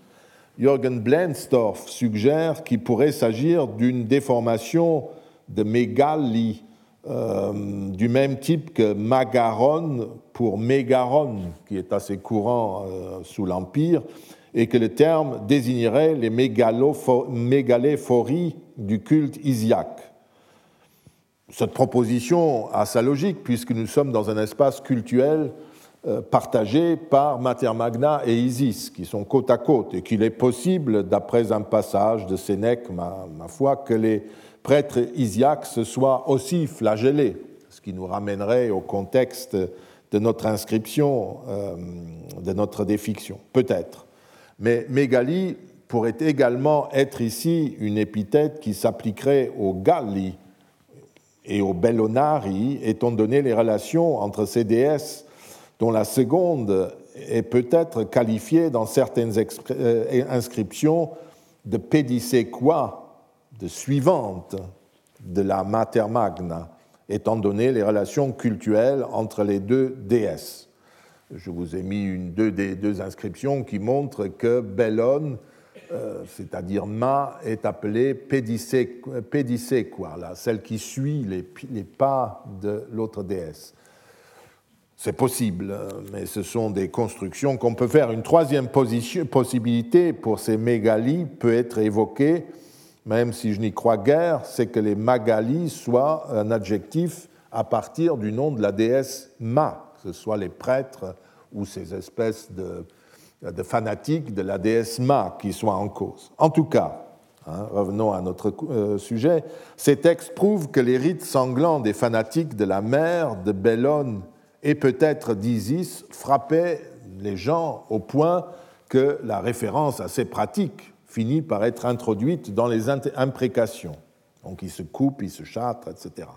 Jürgen Blensdorf suggère qu'il pourrait s'agir d'une déformation de mégali, euh, du même type que magaron pour mégaron, qui est assez courant euh, sous l'Empire, et que le terme désignerait les mégaléphories du culte isiaque. Cette proposition a sa logique puisque nous sommes dans un espace cultuel euh, partagé par Mater Magna et Isis, qui sont côte à côte, et qu'il est possible, d'après un passage de Sénèque, ma, foi, que les prêtres isiaques se soient aussi flagellés, ce qui nous ramènerait au contexte de notre inscription, euh, de notre défiction, peut-être. Mais Mégali pourrait également être ici une épithète qui s'appliquerait aux Galli, et aux Bellonari, étant donné les relations entre ces déesses, dont la seconde est peut-être qualifiée dans certaines euh, inscriptions de pédiséquois, de suivante de la Mater Magna, étant donné les relations cultuelles entre les deux déesses. Je vous ai mis une, deux, inscriptions qui montrent que Bellone euh, c'est-à-dire Ma, est appelée pédicée, quoi, là, celle qui suit les, pas de l'autre déesse. C'est possible, hein, mais ce sont des constructions qu'on peut faire. Une troisième possibilité pour ces mégalies peut être évoquée, même si je n'y crois guère, c'est que les magalies soient un adjectif à partir du nom de la déesse Ma, que ce soit les prêtres ou ces espèces de fanatiques de la déesse Ma qui soit en cause. En tout cas, hein, revenons à notre euh, sujet, ces textes prouvent que les rites sanglants des fanatiques de la mer, de Bellone et peut-être d'Isis frappaient les gens au point que la référence à ces pratiques finit par être introduite dans les imprécations. Donc ils se coupent, ils se châtrent, etc.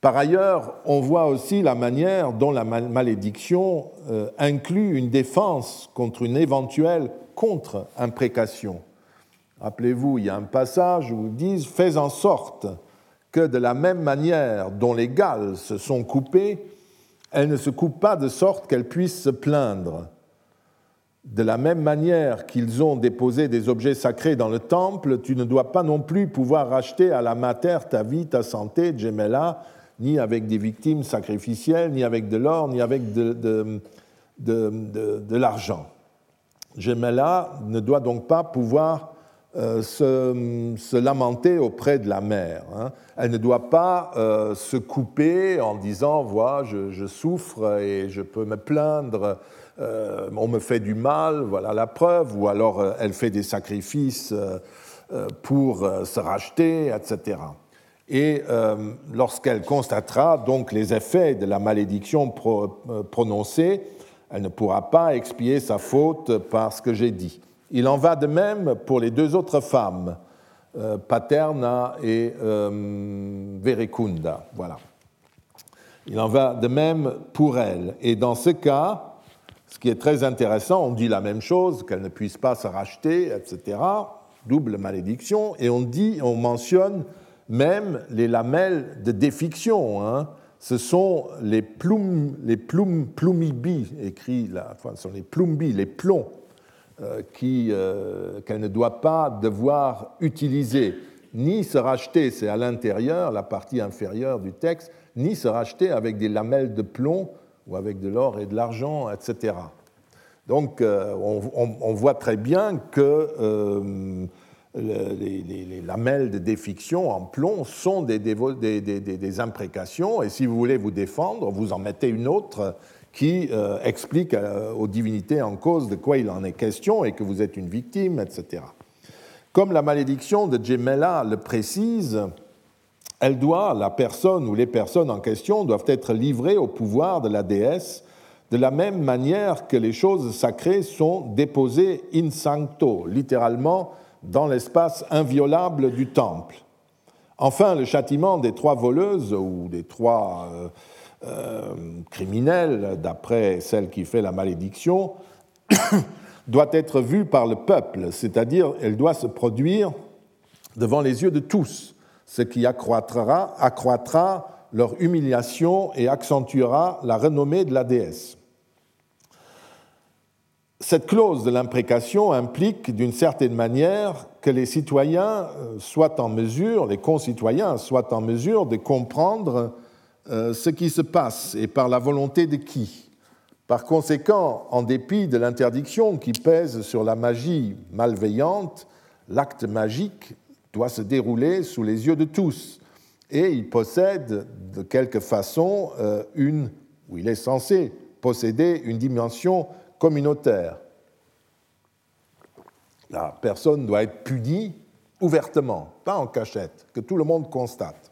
Par ailleurs, on voit aussi la manière dont la malédiction euh, inclut une défense contre une éventuelle contre-imprécation. Rappelez-vous, il y a un passage où ils disent Fais en sorte que de la même manière dont les Galles se sont coupées, elles ne se coupent pas de sorte qu'elles puissent se plaindre. De la même manière qu'ils ont déposé des objets sacrés dans le temple, tu ne dois pas non plus pouvoir racheter à la mater ta vie, ta santé, Gemella, ni avec des victimes sacrificielles, ni avec de l'or, ni avec de, l'argent. Gemella ne doit donc pas pouvoir euh, se, se, lamenter auprès de la mère. Hein. Elle ne doit pas euh, se couper en disant Voilà, je, souffre et je peux me plaindre, euh, on me fait du mal, voilà la preuve, ou alors elle fait des sacrifices pour se racheter, etc et euh, lorsqu'elle constatera donc les effets de la malédiction euh, prononcée, elle ne pourra pas expier sa faute par ce que j'ai dit. Il en va de même pour les deux autres femmes, euh, Paterna et Verecunda. Voilà. Il en va de même pour elles. Et dans ce cas, ce qui est très intéressant, on dit la même chose, qu'elle ne puisse pas se racheter, etc. Double malédiction. Et on dit, on mentionne même les lamelles de défiction, hein, ce sont les plum, les plum, plumibi, écrit enfin, sont les plumbi, les plombs euh, euh, qu'elle ne doit pas devoir utiliser, ni se racheter, c'est à l'intérieur, la partie inférieure du texte, ni se racheter avec des lamelles de plomb ou avec de l'or et de l'argent, etc. Donc euh, on, voit très bien que les, lamelles de défiction en plomb sont des, imprécations, et si vous voulez vous défendre, vous en mettez une autre qui euh, explique euh, aux divinités en cause de quoi il en est question et que vous êtes une victime, etc. Comme la malédiction de Gemella le précise, elle doit, la personne ou les personnes en question doivent être livrées au pouvoir de la déesse de la même manière que les choses sacrées sont déposées in sancto, littéralement dans l'espace inviolable du temple. Enfin, le châtiment des trois voleuses ou des trois euh, euh, criminels, d'après celle qui fait la malédiction, doit être vu par le peuple, c'est-à-dire elle doit se produire devant les yeux de tous, ce qui accroîtra, accroîtra leur humiliation et accentuera la renommée de la déesse. Cette clause de l'imprécation implique d'une certaine manière que les citoyens euh, soient en mesure, les concitoyens soient en mesure de comprendre euh, ce qui se passe et par la volonté de qui. Par conséquent, en dépit de l'interdiction qui pèse sur la magie malveillante, l'acte magique doit se dérouler sous les yeux de tous et il possède de quelque façon euh, une, ou il est censé posséder une dimension communautaire. La personne doit être punie ouvertement, pas en cachette, que tout le monde constate.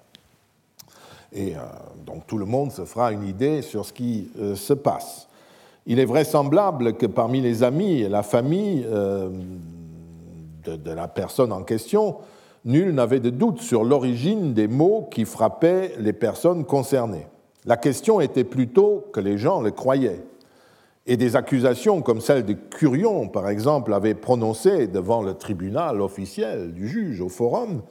Et euh, donc tout le monde se fera une idée sur ce qui euh, se passe. Il est vraisemblable que parmi les amis et la famille euh, de, la personne en question, nul n'avait de doute sur l'origine des mots qui frappaient les personnes concernées. La question était plutôt que les gens le croyaient et des accusations comme celle de Curion, par exemple, avaient prononcées devant le tribunal officiel du juge au forum,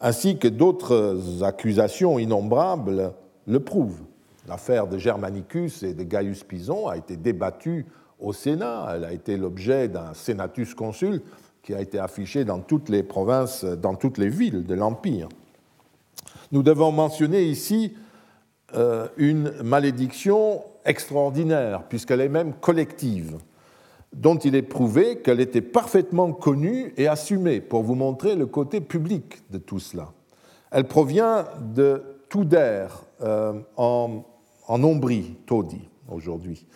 ainsi que d'autres accusations innombrables le prouvent. L'affaire de Germanicus et de Gaius Pison a été débattue au Sénat. Elle a été l'objet d'un senatus consul qui a été affiché dans toutes les provinces, dans toutes les villes de l'Empire. Nous devons mentionner ici euh, une malédiction extraordinaire, puisqu'elle est même collective, dont il est prouvé qu'elle était parfaitement connue et assumée, pour vous montrer le côté public de tout cela. Elle provient de Touder euh, en, Ombrie, Todi, aujourd'hui,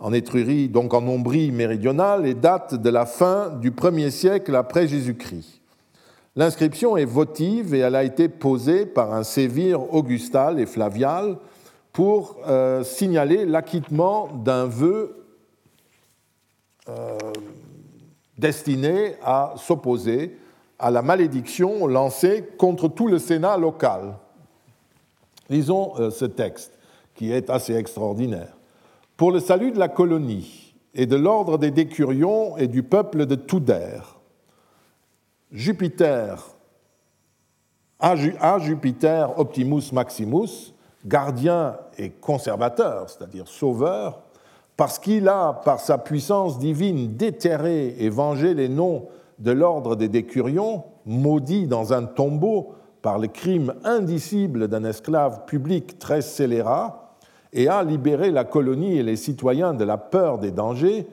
en Étrurie, donc en Ombrie méridionale, et date de la fin du 1er siècle après Jésus-Christ. L'inscription est votive et elle a été posée par un sévire augustal et flavial pour euh, signaler l'acquittement d'un vœu euh, destiné à s'opposer à la malédiction lancée contre tout le Sénat local. Lisons euh, ce texte qui est assez extraordinaire. Pour le salut de la colonie et de l'ordre des décurions et du peuple de Touder, Jupiter, à Jupiter Optimus Maximus, gardien et conservateur, c'est-à-dire sauveur, parce qu'il a, par sa puissance divine, déterré et vengé les noms de l'ordre des décurions, maudits dans un tombeau par le crime indicible d'un esclave public très scélérat, et a libéré la colonie et les citoyens de la peur des dangers,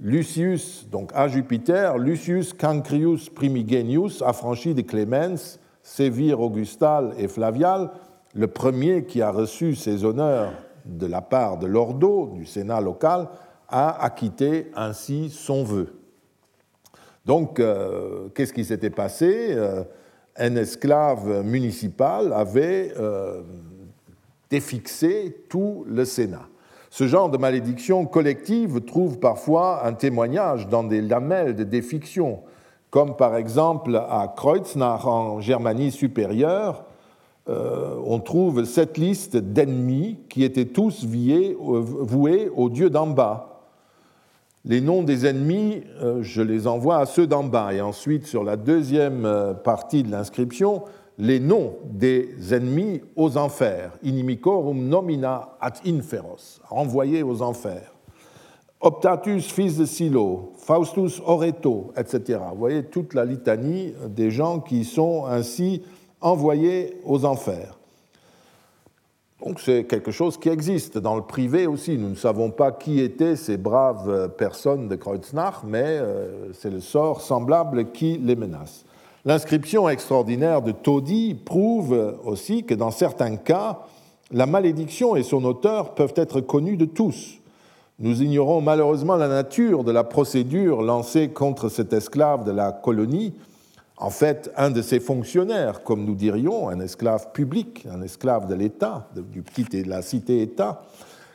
Lucius, donc à Jupiter, Lucius Cancrius Primigenius, affranchi de Clemens, Sévire Augustal et Flavial, le premier qui a reçu ces honneurs de la part de l'Ordo, du Sénat local, a acquitté ainsi son vœu. Donc, euh, qu'est-ce qui s'était passé? Euh, Un esclave municipal avait euh, défixé tout le Sénat. Ce genre de malédiction collective trouve parfois un témoignage dans des lamelles de défiction, comme par exemple à Kreuznach en Germanie supérieure, euh, on trouve cette liste d'ennemis qui étaient tous euh, voués aux dieux d'en bas. Les noms des ennemis, euh, je les envoie à ceux d'en bas. Et ensuite, sur la deuxième partie de l'inscription, les noms des ennemis aux enfers, inimicorum nomina ad inferos, envoyés aux enfers. Optatus, fils de Silo, Faustus Oreto, etc. Vous voyez toute la litanie des gens qui sont ainsi envoyés aux enfers. Donc c'est quelque chose qui existe dans le privé aussi. Nous ne savons pas qui étaient ces braves personnes de Kreuznach, mais euh, c'est le sort semblable qui les menace. L'inscription extraordinaire de Todi prouve aussi que dans certains cas, la malédiction et son auteur peuvent être connus de tous. Nous ignorons malheureusement la nature de la procédure lancée contre cet esclave de la colonie, en fait un de ses fonctionnaires, comme nous dirions, un esclave public, un esclave de l'État, du petit et de la cité-État,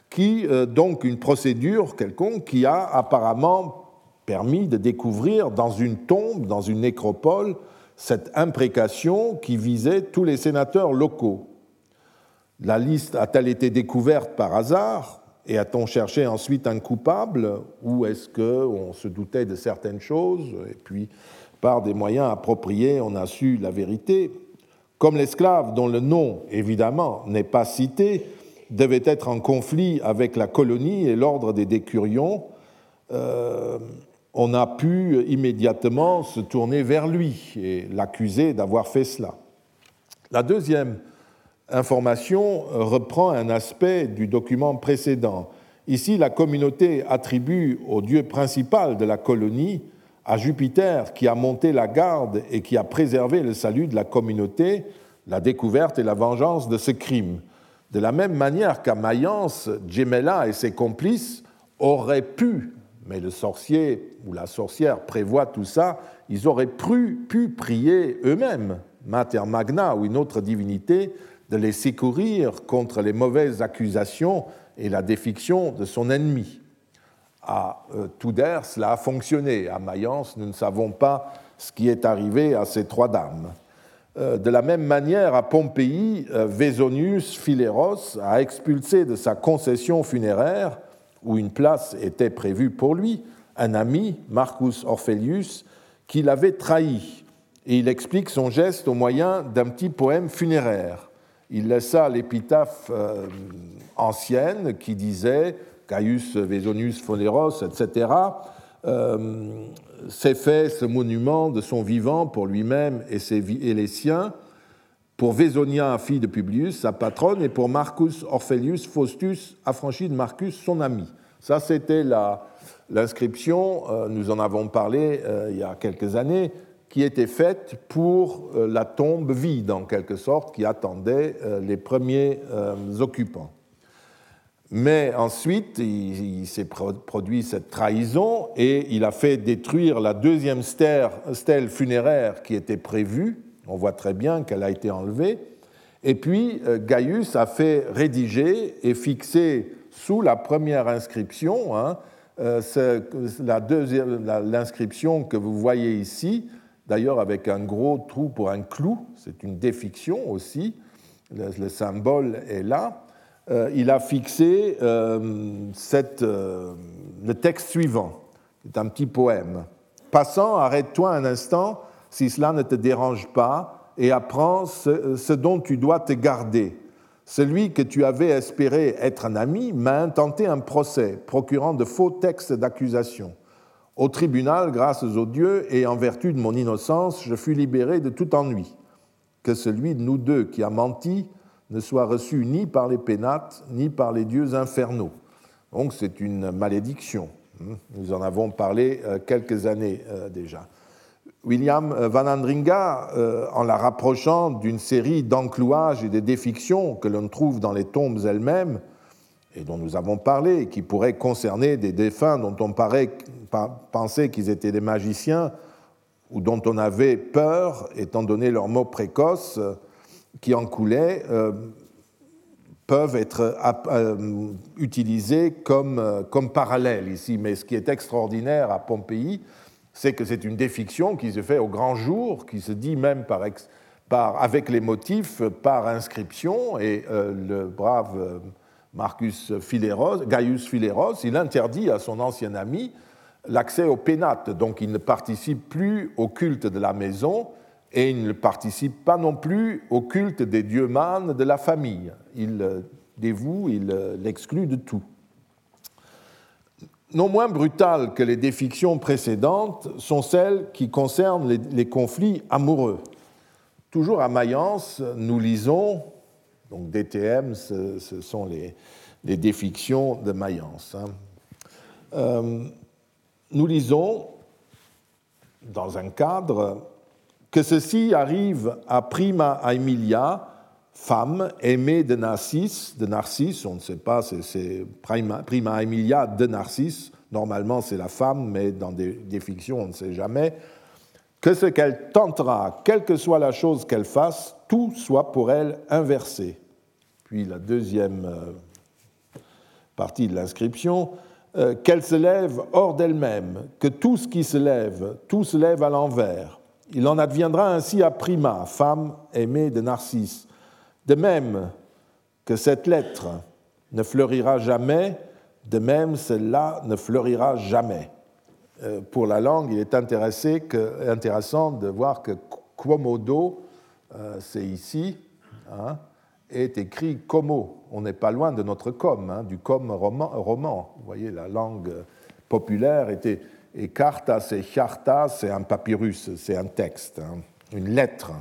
qui euh, donc une procédure quelconque qui a apparemment permis de découvrir dans une tombe, dans une nécropole, cette imprécation qui visait tous les sénateurs locaux. La liste a-t-elle été découverte par hasard et a-t-on cherché ensuite un coupable ou est-ce qu'on se doutait de certaines choses par des moyens appropriés, on a su la vérité. Comme l'esclave, dont le nom, évidemment, n'est pas cité, devait être en conflit avec la colonie et l'ordre des décurions, euh, on a pu immédiatement se tourner vers lui et l'accuser d'avoir fait cela. La deuxième information reprend un aspect du document précédent. Ici, la communauté attribue au dieu principal de la colonie à Jupiter qui a monté la garde et qui a préservé le salut de la communauté, la découverte et la vengeance de ce crime. De la même manière qu'à Mayence, Gemella et ses complices auraient pu, mais le sorcier ou la sorcière prévoit tout ça, ils auraient pu, pu prier eux-mêmes, Mater Magna ou une autre divinité, de les secourir contre les mauvaises accusations et la défiction de son ennemi à euh, Tudor, cela a fonctionné. À Mayence, nous ne savons pas ce qui est arrivé à ces trois dames. Euh, de la même manière, à Pompéi, euh, Vesonius Phileros a expulsé de sa concession funéraire, où une place était prévue pour lui, un ami, Marcus Orpheus, qui l'avait trahi. Et il explique son geste au moyen d'un petit poème funéraire. Il laissa l'épitaphe ancienne qui disait Caius Vesonius Phoneros, etc., euh, s'est fait ce monument de son vivant pour lui-même et, les siens, pour Vésonia, fille de Publius, sa patronne, et pour Marcus Orpheus Faustus, affranchi de Marcus, son ami. Ça, c'était l'inscription, euh, nous en avons parlé euh, il y a quelques années, qui était faite pour la tombe vide, en quelque sorte, qui attendait les premiers occupants. Mais ensuite, il, s'est produit cette trahison et il a fait détruire la deuxième stèle funéraire qui était prévue. On voit très bien qu'elle a été enlevée. Et puis, euh, Gaius a fait rédiger et fixer sous la première inscription, hein, euh, l'inscription que vous voyez ici, d'ailleurs avec un gros trou pour un clou, c'est une défiction aussi, le symbole est là. Euh, il a fixé euh, euh, le texte suivant. C'est un petit poème. Passant, arrête-toi un instant si cela ne te dérange pas et apprends ce, dont tu dois te garder. Celui que tu avais espéré être un ami m'a intenté un procès, procurant de faux textes d'accusation. Au tribunal, grâce aux dieux et en vertu de mon innocence, je fus libéré de tout ennui. Que celui de nous deux qui a menti ne soit reçu ni par les pénates, ni par les dieux infernaux. Donc c'est une malédiction. Hmm. Nous en avons parlé euh, quelques années euh, déjà. William euh, Van Andringa, en la rapprochant d'une série d'enclouages et de défictions que l'on trouve dans les tombes elles-mêmes, et dont nous avons parlé, et qui pourraient concerner des défunts dont on paraît penser qu'ils étaient des magiciens, ou dont on avait peur, étant donné leurs mots précoces, qui en coulaient euh, peuvent être euh, utilisés comme, euh, comme parallèles ici. Mais ce qui est extraordinaire à Pompéi, c'est que c'est une défiction qui se fait au grand jour, qui se dit même par, avec les motifs par inscription, et le brave Marcus Phileros, Gaius Phileros, il interdit à son ancien ami l'accès aux pénates, donc il ne participe plus au culte de la maison, et il ne participe pas non plus au culte des dieux mânes de la famille. Il dévoue, il l'exclut de tout. Non moins brutales que les défictions précédentes sont celles qui concernent les, conflits amoureux. Toujours à Mayence, nous lisons, donc DTM, ce, sont les, défictions de Mayence. Hein. Euh, nous lisons, dans un cadre, que ceci arrive à Prima Aemilia, femme aimée de Narcisse, de Narcisse, on ne sait pas, c'est Prima, Aemilia de Narcisse, normalement c'est la femme, mais dans des, des, fictions on ne sait jamais, que ce qu'elle tentera, quelle que soit la chose qu'elle fasse, tout soit pour elle inversé. Puis la deuxième euh, partie de l'inscription, euh, qu'elle se lève hors d'elle-même, que tout ce qui se lève, tout se lève à l'envers. Il en adviendra ainsi à Prima, femme aimée de Narcisse. De même que cette lettre ne fleurira jamais, de même celle-là ne fleurira jamais. Euh, pour la langue, il est intéressant de voir que Quomodo, euh, c'est ici, hein, est écrit como. On n'est pas loin de notre com, hein, du com roman, Vous voyez, la langue populaire était. Et carta, c'est charta, c'est un papyrus, c'est un texte, hein, une lettre.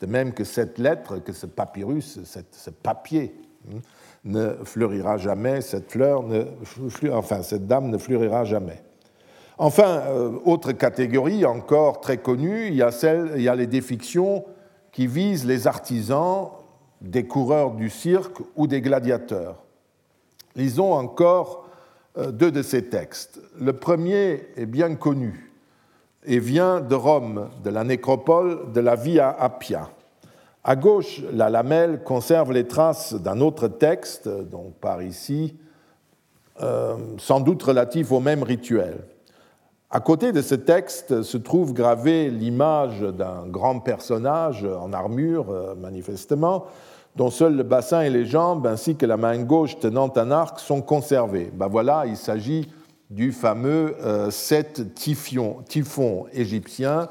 De même que cette lettre, que ce papyrus, ce papier, hein, ne fleurira jamais, cette fleur, enfin, cette dame ne fleurira jamais. Enfin, euh, autre catégorie encore très connue, il y a, il y a les défictions qui visent les artisans des coureurs du cirque ou des gladiateurs. Lisons encore deux de ces textes. Le premier est bien connu et vient de Rome, de la nécropole de la Via Appia. À gauche, la lamelle conserve les traces d'un autre texte, donc par ici, euh, sans doute relatif au même rituel. À côté de ce texte se trouve gravée l'image d'un grand personnage en armure, euh, manifestement, dont seul le bassin et les jambes, ainsi que la main gauche tenant un arc, sont conservés. Ben voilà, il s'agit du fameux euh, Seth typhon égyptien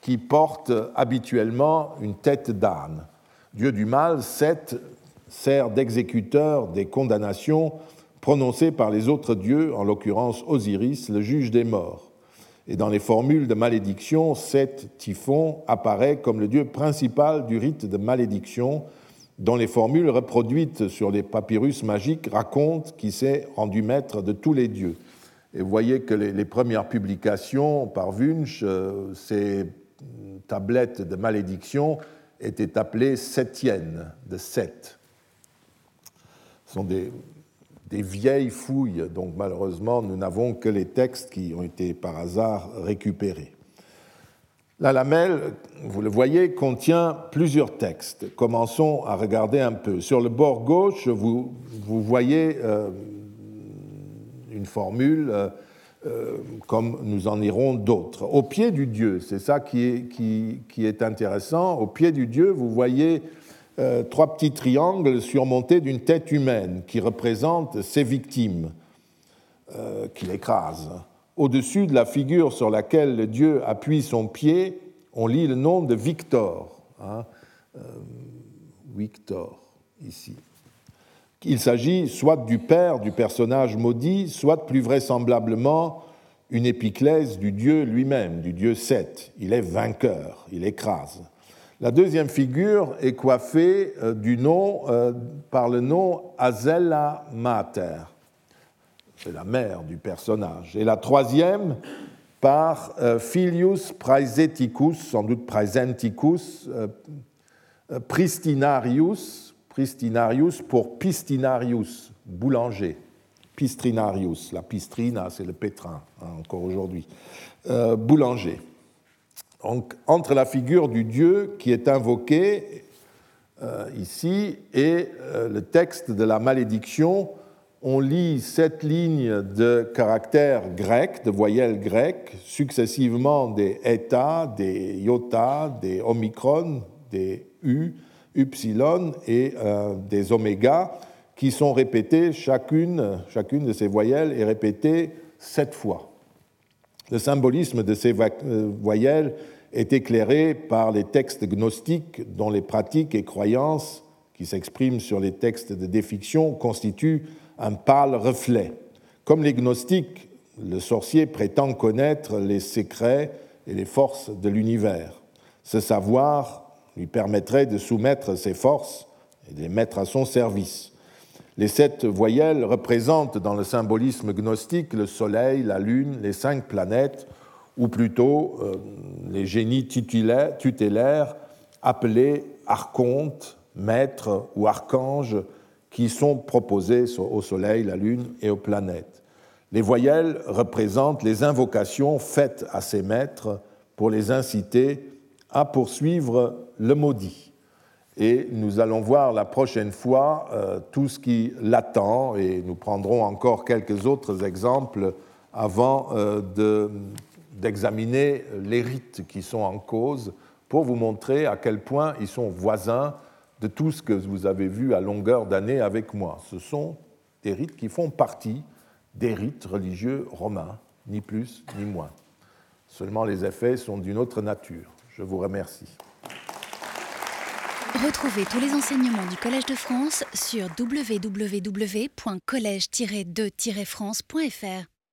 qui porte habituellement une tête d'âne. Dieu du mal, Seth sert d'exécuteur des condamnations prononcées par les autres dieux, en l'occurrence Osiris, le juge des morts. Et dans les formules de malédiction, Seth Typhon apparaît comme le dieu principal du rite de malédiction, dont les formules reproduites sur les papyrus magiques racontent qu'il s'est rendu maître de tous les dieux. Et vous voyez que les, premières publications par Wunsch, euh, ces tablettes de malédiction étaient appelées septiennes, de sept. Ce sont des, des vieilles fouilles, donc malheureusement nous n'avons que les textes qui ont été par hasard récupérés. La lamelle, vous le voyez, contient plusieurs textes. Commençons à regarder un peu. Sur le bord gauche, vous, voyez euh, une formule euh, euh, comme nous en irons d'autres. Au pied du Dieu, c'est ça qui est, intéressant, au pied du Dieu, vous voyez trois petits triangles surmontés d'une tête humaine qui représentent ses victimes qu'il écrase. Au-dessus de la figure sur laquelle le dieu appuie son pied, on lit le nom de Victor. Hein, euh, Victor, ici. Il s'agit soit du père du personnage maudit, soit plus vraisemblablement une épiclèse du dieu lui-même, du dieu Seth. Il est vainqueur, il écrase. La deuxième figure est coiffée euh, du nom, euh, par le nom Azella Mater c'est la mère du personnage. Et la troisième par euh, Filius Praeseticus, sans doute Praesenticus, euh, euh, Pristinarius, Pristinarius pour Pistinarius, boulanger. Pistrinarius, la pistrina, c'est le pétrin, hein, encore aujourd'hui. boulanger. Donc, entre la figure du dieu qui est invoqué ici et le texte de la malédiction on lit sept lignes de caractères grecs, de voyelles grecques, successivement des eta, des iota, des omicron, des u, upsilon et euh, des oméga, qui sont répétées, chacune, de ces voyelles est répétée sept fois. Le symbolisme de ces euh, voyelles est éclairé par les textes gnostiques dont les pratiques et croyances qui s'expriment sur les textes de défiction constituent un pâle reflet. Comme les gnostiques, le sorcier prétend connaître les secrets et les forces de l'univers. Ce savoir lui permettrait de soumettre ses forces et de les mettre à son service. Les sept voyelles représentent dans le symbolisme gnostique le Soleil, la Lune, les cinq planètes, ou plutôt euh, les génies tutélaires appelés archontes, maîtres ou archanges qui sont proposés au Soleil, la Lune et aux planètes. Les voyelles représentent les invocations faites à ces maîtres pour les inciter à poursuivre le maudit. Et nous allons voir la prochaine fois euh, tout ce qui l'attend, et nous prendrons encore quelques autres exemples avant euh, d'examiner les rites qui sont en cause pour vous montrer à quel point ils sont voisins de tout ce que vous avez vu à longueur d'année avec moi. Ce sont des rites qui font partie des rites religieux romains, ni plus ni moins. Seulement les effets sont d'une autre nature. Je vous remercie. Retrouvez tous les enseignements du Collège de France sur www.colège-2-france.fr.